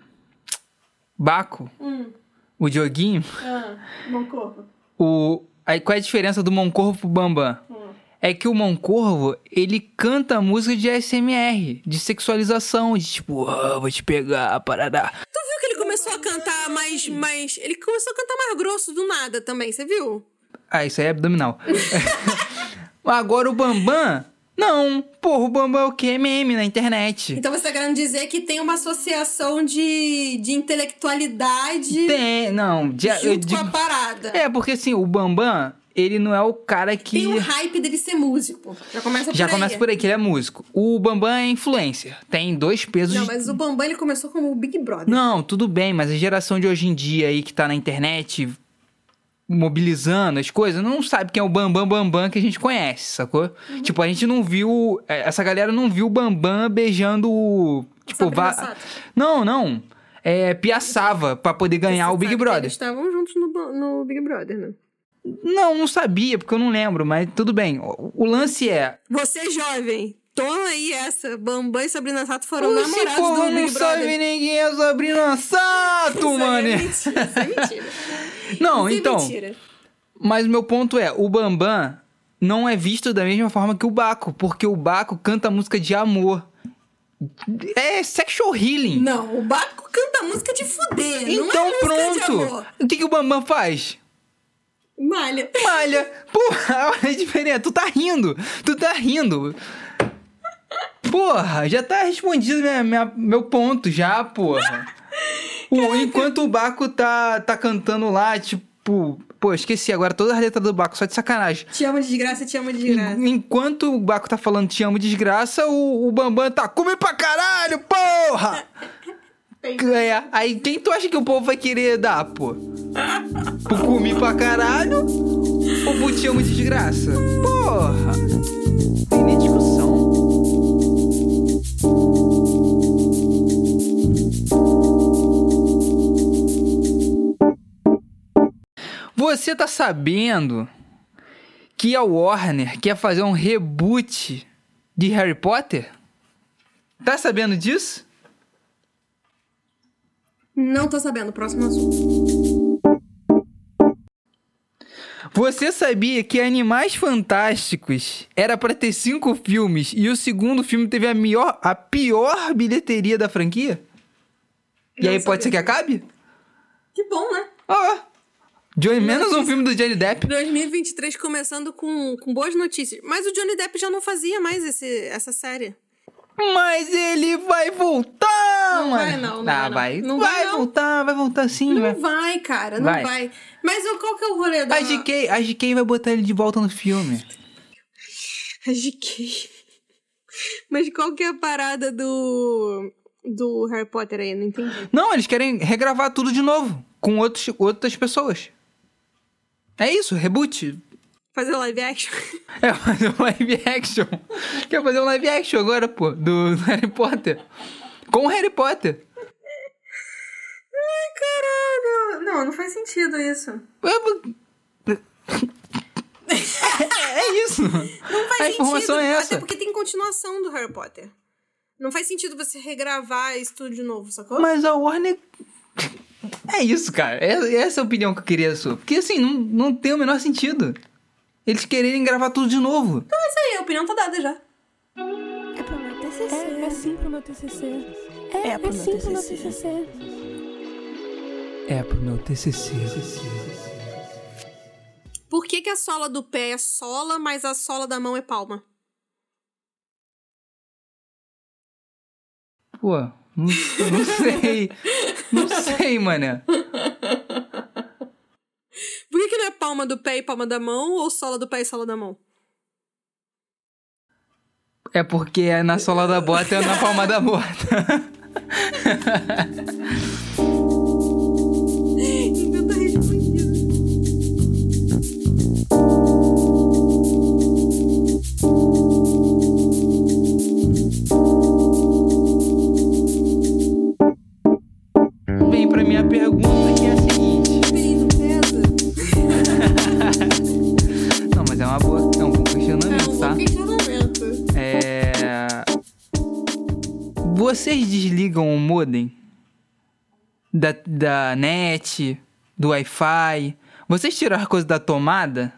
Baco, hum. o Dioguinho. Ah, Moncorvo. O. Aí qual é a diferença do Moncorvo pro Bambam? Hum. É que o Moncorvo, ele canta música de ASMR, de sexualização, de tipo, oh, vou te pegar, parará. Tu viu que ele começou a cantar mais, mais. Ele começou a cantar mais grosso do nada também, você viu? Ah, isso aí é abdominal. Agora o Bambam, não, porra, o Bambam é o quê? Meme na internet. Então você tá querendo dizer que tem uma associação de, de intelectualidade. Tem, não. De, junto eu com a parada. É, porque assim, o Bambam, ele não é o cara que. Tem o hype dele ser músico. Já começa por Já aí. começa por aí, que ele é músico. O Bambam é influencer. Tem dois pesos. Não, de- mas o Bambam ele começou como o Big Brother. Não, tudo bem, mas a geração de hoje em dia aí que tá na internet mobilizando as coisas, não sabe quem é o Bambam Bambam que a gente conhece, sacou? Uhum. Tipo, a gente não viu. é, Essa galera não viu o Bambam beijando o. Tipo, va- Sato. Não, não. É, piaçava pra poder ganhar Você o Big sabe Brother. Eles estavam juntos no, no Big Brother, né? Não, não sabia, porque eu não lembro, mas tudo bem. O, o lance é. Você jovem, toma aí essa. Bambam e Sabrina Sato foram Esse namorados do não Big sabe Brother. ninguém é Sabrina Sato, Isso aí mano. é mentira, isso é mentira. Não, é então. mentira. Mas meu ponto é, o Bambam não é visto da mesma forma que o Baco, porque o Baco canta música de amor. É sexual healing. Não, o Baco canta música de fuder. não então é pronto. O que, que o Bambam faz? Malha. Malha. Porra, olha a diferença. Tu tá rindo. Tu tá rindo. Porra, já tá respondido minha, minha- meu ponto já, porra. O- enquanto o Baco tá, tá cantando lá, tipo... Pô, esqueci agora todas as letras do Baco, só de sacanagem. Te amo de desgraça, te amo de desgraça. Enquanto o Baco tá falando te amo desgraça, o, o Bambam tá come pra caralho, porra! É, aí quem tu acha que o povo vai querer dar, pô? Pro comi pra caralho ou pro te amo desgraça? Porra! Tem nem Você tá sabendo que a Warner quer fazer um reboot de Harry Potter? Tá sabendo disso? Não tô sabendo. Próximo assunto. Você sabia que Animais Fantásticos era pra ter cinco filmes e o segundo filme teve a, melhor, a pior bilheteria da franquia? E Não aí pode ser sabia. que acabe? Que bom, né? Ó. Johnny, menos um filme do Johnny Depp. 2023 começando com, com boas notícias. Mas o Johnny Depp já não fazia mais esse, essa série. Mas ele vai voltar, Não mano. vai, não, não Ah, vai, não. vai. Não vai vai, voltar, vai voltar sim, Não vai. vai, cara, não Vai. vai. Mas qual que é o rolê da... A GK, a GK vai botar ele de volta no filme. A GK. Mas qual que é a parada do... Do Harry Potter aí? Não entendi. Não, eles querem regravar tudo de novo. Com outros, outras pessoas. É isso, reboot. Fazer live action? É fazer um live action. Quer fazer um live action agora, pô, do, Harry Potter. Com o Harry Potter. Ai, caralho. Não, não faz sentido isso. É, é isso. Não faz A sentido. informação é essa. Até porque tem continuação do Harry Potter. Não faz sentido você regravar isso tudo de novo, sacou? Mas a Warner. É isso, cara. É- Essa é a opinião que eu queria sua. Porque assim, não, não tem o menor sentido. Eles quererem gravar tudo de novo. Então é isso aí, a opinião tá dada já. É pro meu TCC. É, é sim pro meu TCC. É, É pro é meu sim pro meu TCC. TCC. É pro meu TCC. Por que, que a sola do pé é sola, mas a sola da mão é palma? Pô, não, não sei. Não sei, mané. Por que, que não é palma do pé e palma da mão, ou sola do pé e sola da mão? É porque é na sola da bota e é na palma da bota. pergunta que é a seguinte. Pesa. Não, mas é uma boa. É um bom É questionamento, um tá? bom questionamento. É. Vocês desligam o modem da, da net, do Wi-Fi? Vocês tiram as coisas da tomada?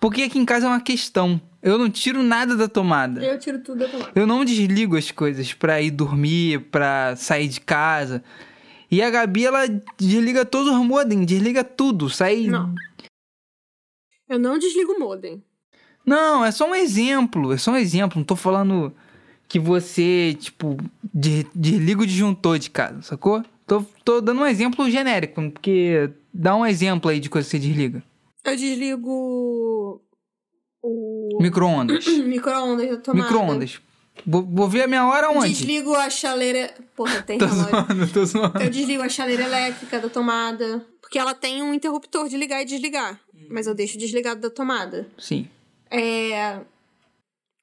Porque aqui em casa é uma questão. Eu não tiro nada da tomada. Eu tiro tudo da tomada. Eu não desligo as coisas pra ir dormir, pra sair de casa. E a Gabi, ela desliga todos os modem, desliga tudo, sai. Não. Eu não desligo o modem. Não, é só um exemplo. É só um exemplo. Não tô falando que você, tipo, de- desliga o disjuntor de casa, sacou? Tô, tô dando um exemplo genérico, porque dá um exemplo aí de coisa que você desliga. Eu desligo o Micro-ondas. micro-ondas da tomada. Micro-ondas. Vou, vou ver a minha hora onde? Desligo a chaleira. Porra, tem Tô zoando, tô zoando. Eu desligo a chaleira elétrica da tomada. Porque ela tem um interruptor de ligar e desligar. Mas eu deixo desligado da tomada. Sim. É...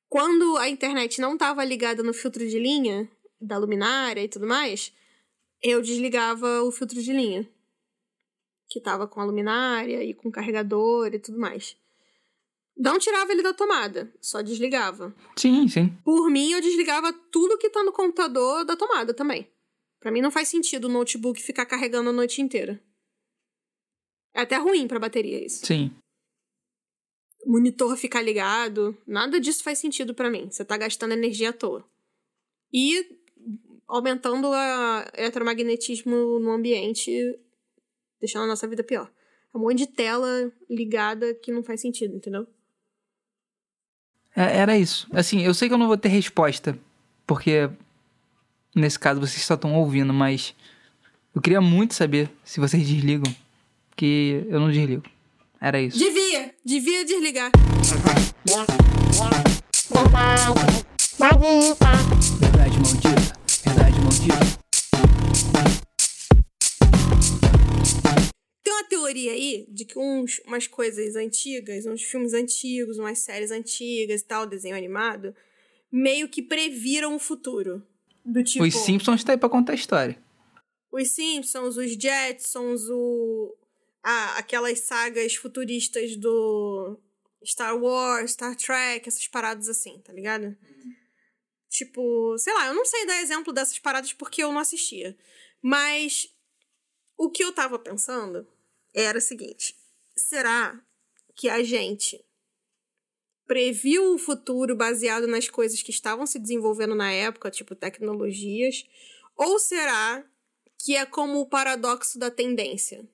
Quando a internet não estava ligada no filtro de linha, da luminária e tudo mais, eu desligava o filtro de linha. Que tava com a luminária e com o carregador e tudo mais. Não tirava ele da tomada, só desligava. Sim, sim. Por mim, eu desligava tudo que tá no computador da tomada também. Pra mim não faz sentido o notebook ficar carregando a noite inteira. É até ruim pra bateria isso. Sim. O monitor ficar ligado, nada disso faz sentido pra mim. Você tá gastando energia à toa. E aumentando o eletromagnetismo no ambiente, deixando a nossa vida pior. É um monte de tela ligada que não faz sentido, entendeu? É- era isso. Assim, eu sei que eu não vou ter resposta, porque nesse caso vocês só estão ouvindo, mas eu queria muito saber se vocês desligam, que eu não desligo. Era isso. Devia! Devia desligar. Verdade maldita. Verdade maldita. Tem uma teoria aí de que uns, umas coisas antigas, uns filmes antigos, umas séries antigas e tal, desenho animado, meio que previram o futuro. Do tipo. Os Simpsons tá aí pra contar a história. Os Simpsons, os Jetsons, o. Ah, aquelas sagas futuristas do Star Wars, Star Trek, essas paradas assim, tá ligado? Tipo, sei lá, eu não sei dar exemplo dessas paradas porque eu não assistia. Mas o que eu tava pensando era o seguinte: será que a gente previu o futuro baseado nas coisas que estavam se desenvolvendo na época, tipo tecnologias? Ou será que é como o paradoxo da tendência?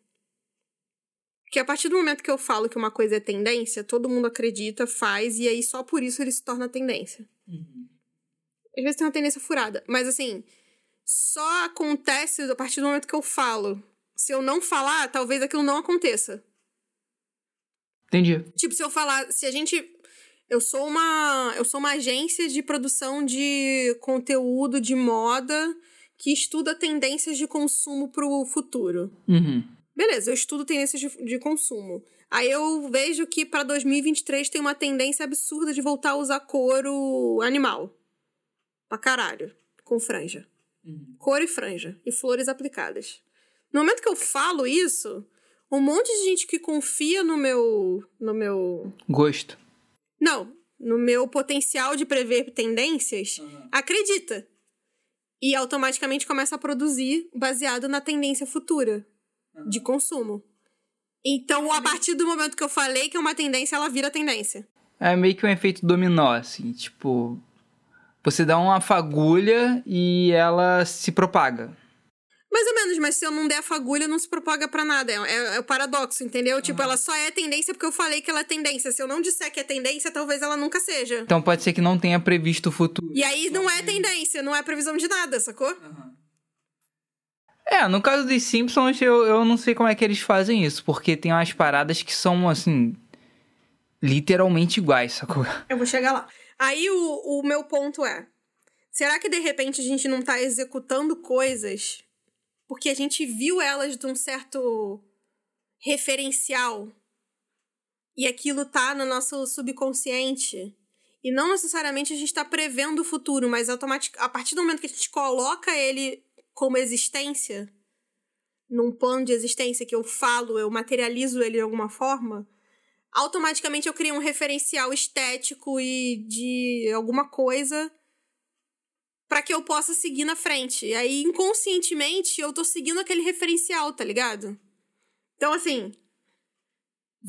Que a partir do momento que eu falo que uma coisa é tendência, todo mundo acredita, faz, e aí só por isso ele se torna tendência. Às vezes tem uma tendência furada, mas assim, só acontece a partir do momento que eu falo. Se eu não falar, talvez aquilo não aconteça. Entendi. Tipo, se eu falar, se a gente. Eu sou uma. Eu sou uma agência de produção de conteúdo de moda que estuda tendências de consumo pro futuro. Uhum. Beleza, eu estudo tendências de, de consumo. Aí eu vejo que pra 2023 tem uma tendência absurda de voltar a usar couro animal. Pra caralho. Com franja. Couro e franja. E flores aplicadas. No momento que eu falo isso, um monte de gente que confia no meu. no meu. Gosto. Não, no meu potencial de prever tendências, acredita. E automaticamente começa a produzir baseado na tendência futura de consumo. Então, a partir do momento que eu falei que é uma tendência, ela vira tendência. É meio que um efeito dominó, assim, tipo. Você dá uma fagulha e ela se propaga. Mais ou menos, mas se eu não der a fagulha, não se propaga pra nada. É, é- é o paradoxo, entendeu? Tipo, ela só é tendência porque eu falei que ela é tendência. Se eu não disser que é tendência, talvez ela nunca seja. Então pode ser que não tenha previsto o futuro. E aí não é tendência, não é previsão de nada, sacou? É, no caso dos Simpsons, eu, eu não sei como é que eles fazem isso, porque tem umas paradas que são, assim, literalmente iguais, sacou? Eu vou chegar lá. Aí o, o meu ponto é: será que de repente a gente não tá executando coisas porque a gente viu elas de um certo referencial e aquilo tá no nosso subconsciente? E não necessariamente a gente tá prevendo o futuro, mas a partir do momento que a gente coloca ele como existência, num plano de existência que eu falo, eu materializo ele de alguma forma, automaticamente eu crio um referencial estético e de alguma coisa para que eu possa seguir na frente. E aí, inconscientemente, eu tô seguindo aquele referencial, tá ligado? Então, assim.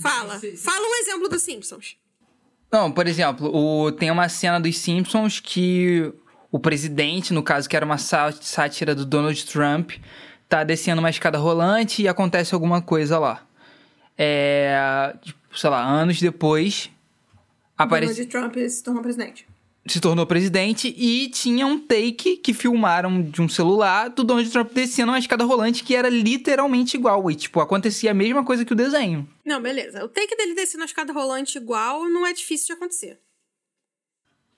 Fala. Fala um exemplo dos Simpsons. Não, por exemplo, o, tem uma cena dos Simpsons que o presidente, no caso que era uma sá- sátira do Donald Trump, tá descendo uma escada rolante e acontece alguma coisa lá. É. tipo, sei lá, anos depois. Aparece, Donald Trump se tornou presidente. Se tornou presidente e tinha um take que filmaram de um celular do Donald Trump descendo uma escada rolante que era literalmente igual. E, tipo, acontecia a mesma coisa que o desenho. Não, beleza. O take dele descer na escada rolante igual não é difícil de acontecer.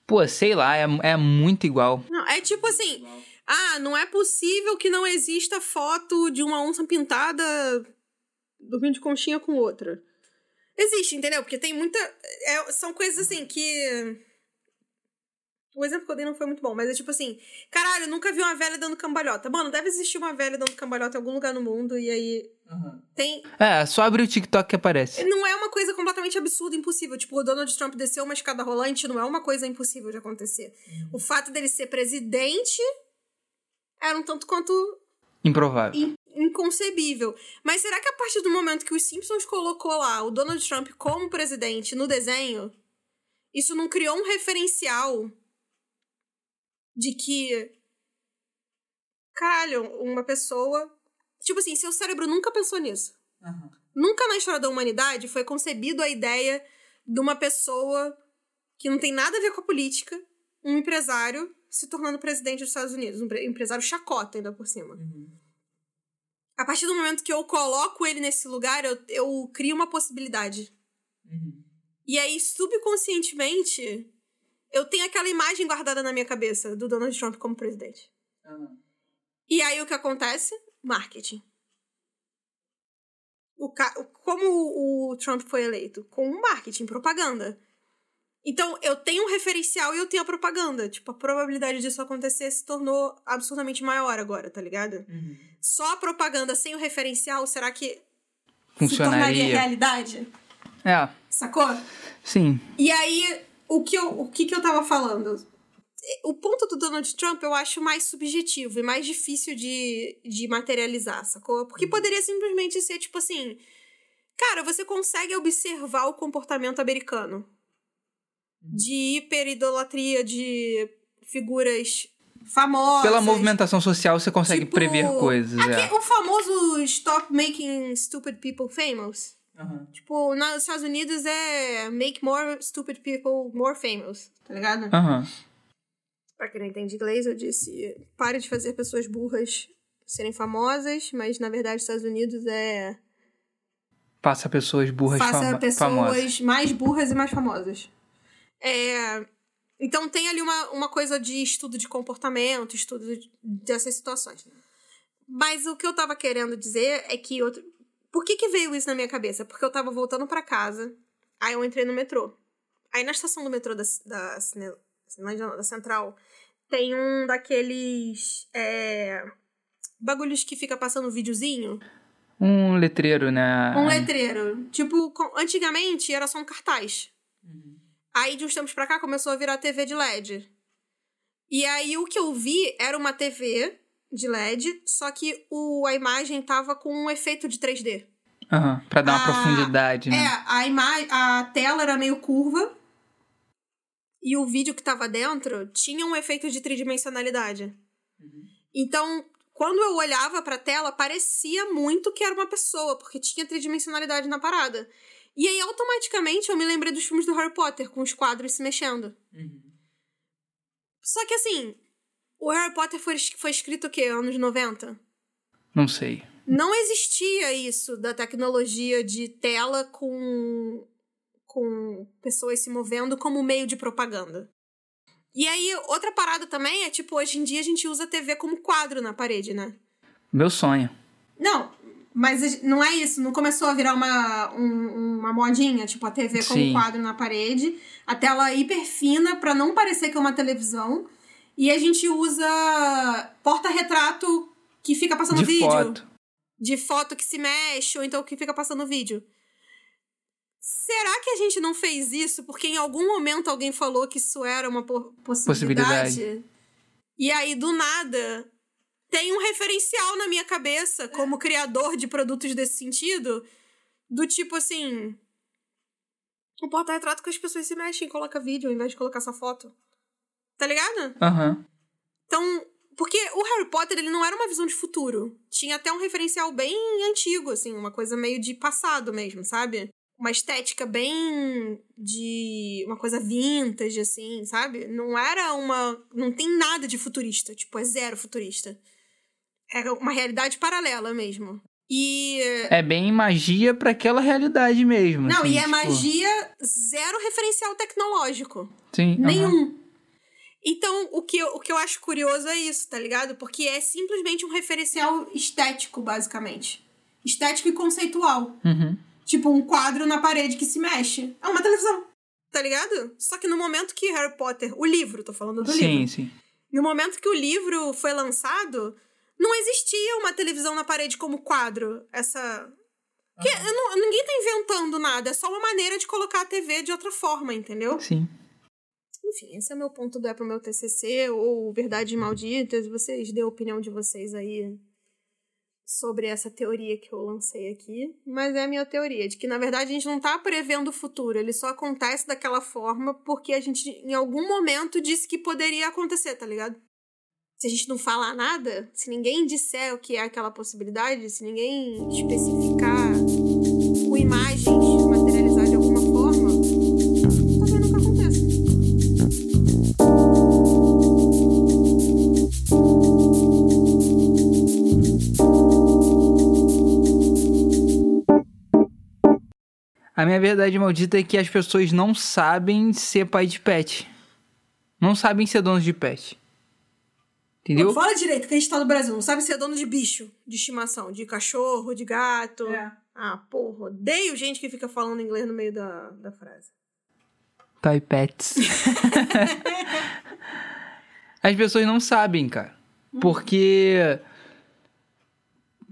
Pô, sei lá, é, é muito igual. Não, é tipo assim. Ah, não é possível que não exista foto de uma onça pintada dormindo de conchinha com outra. Existe, entendeu? Porque tem muita. é- são coisas assim que. O exemplo que eu dei não foi muito bom, mas é tipo assim: caralho, eu nunca vi uma velha dando cambalhota. Mano, deve existir uma velha dando cambalhota em algum lugar no mundo, e aí. Tem. É, só abre o TikTok que aparece. Não é uma coisa completamente absurda, impossível. Tipo, o Donald Trump desceu uma escada rolante, não é uma coisa impossível de acontecer. O fato dele ser presidente era um tanto quanto Improvável. in- inconcebível. Mas será que a partir do momento que os Simpsons colocou lá o Donald Trump como presidente no desenho, isso não criou um referencial de que. Caralho, uma pessoa. Tipo assim, seu cérebro nunca pensou nisso. Nunca na história da humanidade foi concebido a ideia de uma pessoa que não tem nada a ver com a política, um empresário, se tornando presidente dos Estados Unidos. Um pre- empresário chacota, ainda por cima. A partir do momento que eu coloco ele nesse lugar, eu, eu crio uma possibilidade. E aí, subconscientemente, eu tenho aquela imagem guardada na minha cabeça do Donald Trump como presidente. E aí, o que acontece? Marketing. O ca... Como o Trump foi eleito? Com marketing, propaganda. Então, eu tenho um referencial e eu tenho a propaganda. Tipo, a probabilidade disso acontecer se tornou absurdamente maior agora, tá ligado? Só a propaganda sem o referencial, será que se tornaria Funcionaria. realidade? É, Sacou? sim. E aí, o que eu, o que, que eu tava falando? O ponto do Donald Trump eu acho mais subjetivo e mais difícil de, de materializar, sacou? Porque poderia simplesmente ser tipo assim: Cara, você consegue observar o comportamento americano de hiperidolatria de figuras famosas. Pela movimentação social, você consegue Tipo, prever coisas. aqui- é. O famoso Stop Making Stupid People Famous. Tipo, nos Estados Unidos é Make More Stupid People More Famous, tá ligado? Aham. Pra quem não entende inglês, eu disse: pare de fazer pessoas burras serem famosas, mas na verdade, os Estados Unidos é. Passa pessoas burras faça fama- pessoas famosas. mais burras e mais famosas. É, então tem ali uma, uma coisa de estudo de comportamento, estudo de- dessas situações. Mas o que eu tava querendo dizer é que outro... por que que veio isso na minha cabeça? Porque eu tava voltando pra casa, aí eu entrei no metrô. Aí na estação do metrô da, da, não, da Central tem um daqueles é, bagulhos que fica passando videozinho. Um letreiro, né? Um letreiro. Tipo, com- antigamente era só um cartaz. Aí, de uns tempos pra cá, começou a virar TV de LED. E aí, o que eu vi era uma TV de LED, só que o, a imagem tava com um efeito de 3D. Aham, pra dar uma Ah, profundidade, né? É, a, ima a tela era meio curva. E o vídeo que tava dentro tinha um efeito de tridimensionalidade. Então, quando eu olhava pra tela, parecia muito que era uma pessoa, porque tinha tridimensionalidade na parada. E aí, automaticamente, eu me lembrei dos filmes do Harry Potter, com os quadros se mexendo. Só que assim, o Harry Potter foi, foi escrito o quê? Anos 90? Não sei. não existia isso da tecnologia de tela com, com pessoas se movendo como meio de propaganda. E aí, outra parada também é, tipo, hoje em dia a gente usa a TV como quadro na parede, né? Meu sonho. Não, mas não é isso. Não começou a virar uma, um- uma modinha, tipo, a TV como Sim. quadro na parede. A tela hiper fina pra não parecer que é uma televisão. E a gente usa porta-retrato que fica passando De vídeo foto. de foto que se mexe, ou então que fica passando vídeo. Será que a gente não fez isso porque em algum momento alguém falou que isso era uma po- possibilidade? Possibilidade. E aí, do nada, tem um referencial na minha cabeça, como criador de produtos desse sentido, do tipo assim. Um porta-retrato que as pessoas se mexem e coloca vídeo ao invés de colocar só foto. Tá ligado? Aham. Então, porque o Harry Potter, ele não era uma visão de futuro. Tinha até um referencial bem antigo, assim, uma coisa meio de passado mesmo, sabe? Uma estética bem de uma coisa vintage, assim, sabe? Não era uma. Não tem nada de futurista, tipo, é zero futurista. É uma realidade paralela mesmo. E. É bem magia pra aquela realidade mesmo. Não, assim, e é tipo, magia zero referencial tecnológico. Sim. Nenhum. Então, o que, eu, o que eu acho curioso é isso, tá ligado? Porque é simplesmente um referencial estético, basicamente. Estético e conceitual. Uhum. Tipo, um quadro na parede que se mexe. É uma televisão. Tá ligado? Só que no momento que Harry Potter, o livro, tô falando do Sim, livro. sim. No momento que o livro foi lançado, não existia uma televisão na parede como quadro. Essa. Que eu não- ninguém tá inventando nada, é só uma maneira de colocar a TV de outra forma, entendeu? Sim. Enfim, esse é meu ponto do É pro meu TCC, ou Verdades Malditas. Vocês dêem a opinião de vocês aí sobre essa teoria que eu lancei aqui. Mas é a minha teoria, de que na verdade a gente não tá prevendo o futuro, ele só acontece daquela forma porque a gente em algum momento disse que poderia acontecer, tá ligado? Se a gente não falar nada, se ninguém disser o que é aquela possibilidade, se ninguém especificar A minha verdade maldita é que as pessoas não sabem ser pai de pet. Não sabem ser donos de pet. Entendeu? Pô, Fala direito, que a gente tá no Brasil. Não sabe ser dono de bicho, de estimação, de cachorro, de gato. Ah, porra, odeio gente que fica falando inglês no meio da, da frase. Toy pets. As pessoas não sabem, cara. Porque.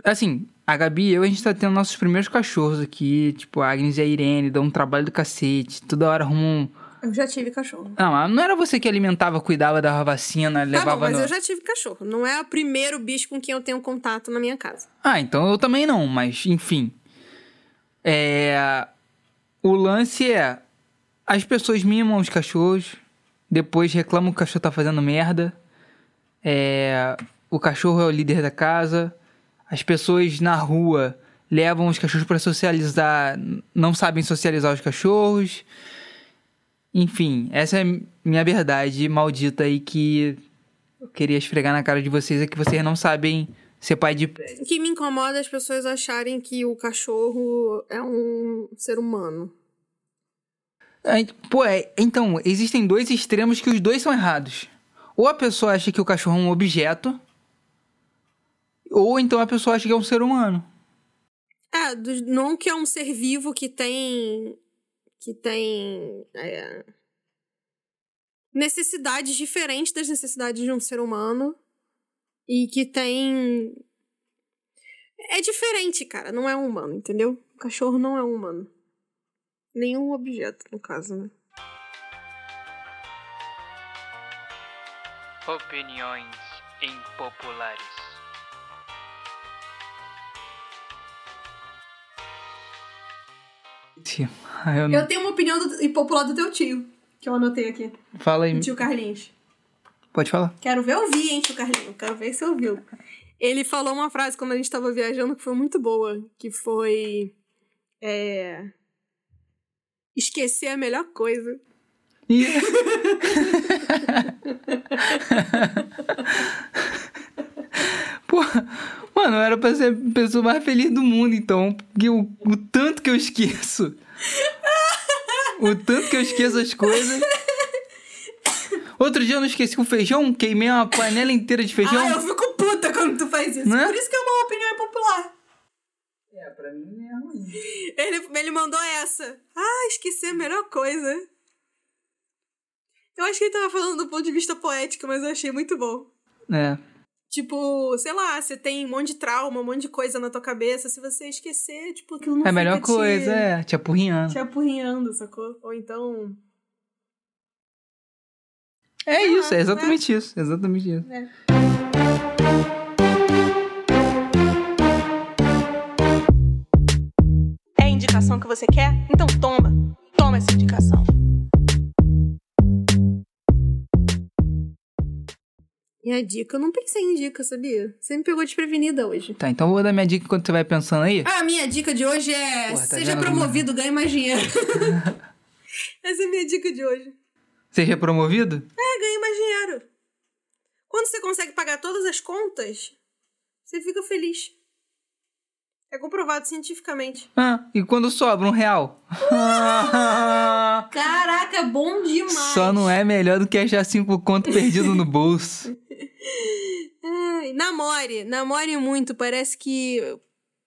Assim, a Gabi e eu, a gente tá tendo nossos primeiros cachorros aqui. Tipo, a Agnes e a Irene, dão um trabalho do cacete. Toda hora arrumam. um- Eu já tive cachorro. Não, mas não era você que alimentava, cuidava, dava vacina, Tá levava bom, mas no. eu já tive cachorro. Não é o primeiro bicho com quem eu tenho contato na minha casa. Ah, então eu também não, mas enfim. É. O lance é. As pessoas mimam os cachorros, depois reclamam que o cachorro tá fazendo merda. É. O cachorro é o líder da casa. As pessoas na rua levam os cachorros para socializar, não sabem socializar os cachorros. Enfim, essa é minha verdade maldita aí que eu queria esfregar na cara de vocês é que vocês não sabem ser pai de pet. O que me incomoda é as pessoas acharem que o cachorro é um ser humano. É, Pô, é, então, existem dois extremos que os dois são errados. Ou a pessoa acha que o cachorro é um objeto, ou então a pessoa acha que é um ser humano. É, do- não que é um ser vivo que tem. que tem. é, necessidades diferentes das necessidades de um ser humano. E que tem. É diferente, cara. Não é um humano, entendeu? O cachorro não é um humano. Nenhum objeto, no caso, né? Opiniões impopulares. Eu não... Eu tenho uma opinião do, impopular do teu tio, que eu anotei aqui. Fala aí. Do tio Carlinhos. Pode falar. Quero ver ouvir, hein, tio Carlinhos. Quero ver se ouviu. Ele falou uma frase quando a gente tava viajando que foi muito boa. Que foi... É... Esquecer é a melhor coisa. Ih. Pô, mano, eu era pra ser a pessoa mais feliz do mundo, então. Porque o, o tanto que eu esqueço. O tanto que eu esqueço as coisas. Outro dia eu não esqueci o feijão, queimei uma panela inteira de feijão. Ah, eu fico puta quando tu faz isso. Não é? Por isso que é uma opinião impopular. É, pra mim é ruim. Ele, ele mandou essa. Ah, esquecer é a melhor coisa. Eu acho que ele tava falando do ponto de vista poético, mas eu achei muito bom. É. Tipo, sei lá, você tem um monte de trauma, um monte de coisa na tua cabeça. Se você esquecer, tipo, aquilo não É a melhor te- coisa, é, te apurrinhando. Te apurrinhando, sacou? Ou então. É isso, é é. exatamente isso. Exatamente isso. É a indicação que você quer? Então toma. Toma essa indicação. Minha dica, eu não pensei em dica, sabia? Você me pegou desprevenida hoje. Tá, então eu vou dar minha dica enquanto você vai pensando aí. Ah, a minha dica de hoje é Porra, tá seja promovido, ganhe mais dinheiro. Essa é a minha dica de hoje. Seja promovido? É, ganhe mais dinheiro. Quando você consegue pagar todas as contas, você fica feliz. É comprovado cientificamente. Ah, e quando sobra um real? Caraca, é bom demais. Só não é melhor do que achar cinco conto perdido no bolso. Namore, namore muito. Parece que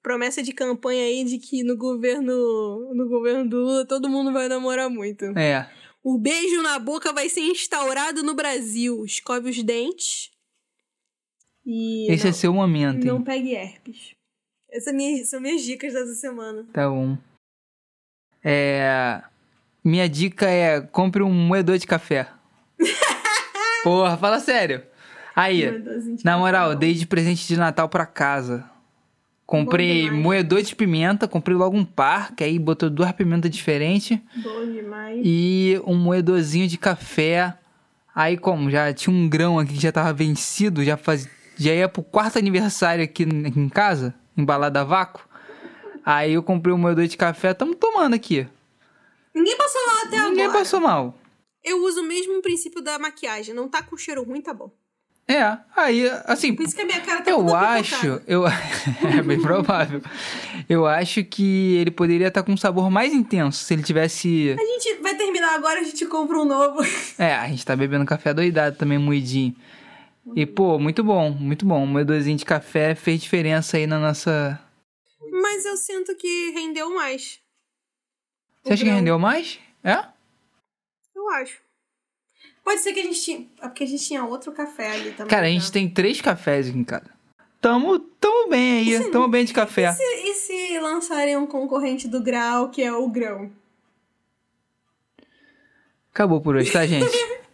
promessa de campanha aí de que no governo, no governo do Lula todo mundo vai namorar muito. É. O beijo na boca vai ser instaurado no Brasil. Escove os dentes. E Esse não, é seu momento, não hein? pegue herpes. Essas minha, são minhas dicas dessa semana. Tá bom. É. Minha dica é compre um moedor de café. Porra, fala sério. Aí, na moral, dei de presente de Natal pra casa. Comprei moedor de pimenta, comprei logo um par, que aí botou duas pimentas diferentes. Bom demais. E um moedorzinho de café. Aí, como já tinha um grão aqui que já tava vencido, já, faz... já ia pro quarto aniversário aqui aqui em casa, embalado a vácuo. Aí eu comprei um moedor de café, tamo tomando aqui. Ninguém passou mal até Ninguém agora. passou mal. Eu uso o mesmo princípio da maquiagem. Não tá com cheiro ruim, tá bom. É, aí, assim, Por isso que a minha cara tá eu acho, eu é bem provável. Eu acho que ele poderia estar com um sabor mais intenso se ele tivesse, A gente vai terminar agora, a gente compra um novo. é, a gente tá bebendo café doidado também, moidinho. E pô, muito bom, muito bom. Um moedorzinho de café fez diferença aí na nossa. Mas eu sinto que rendeu mais. Você acha que grão. rendeu mais? É? Eu acho. Pode ser que a gente tinha. É porque a gente tinha outro café ali também. Cara, a tá? gente tem três cafés aqui em casa. Tamo, tamo bem aí, Sim. tamo bem de café. E se, e se lançarem um concorrente do grau, que é o grão? Acabou por hoje, tá, gente?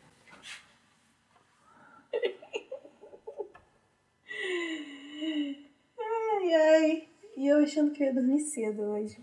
Ai. E eu achando que eu ia dormir cedo hoje.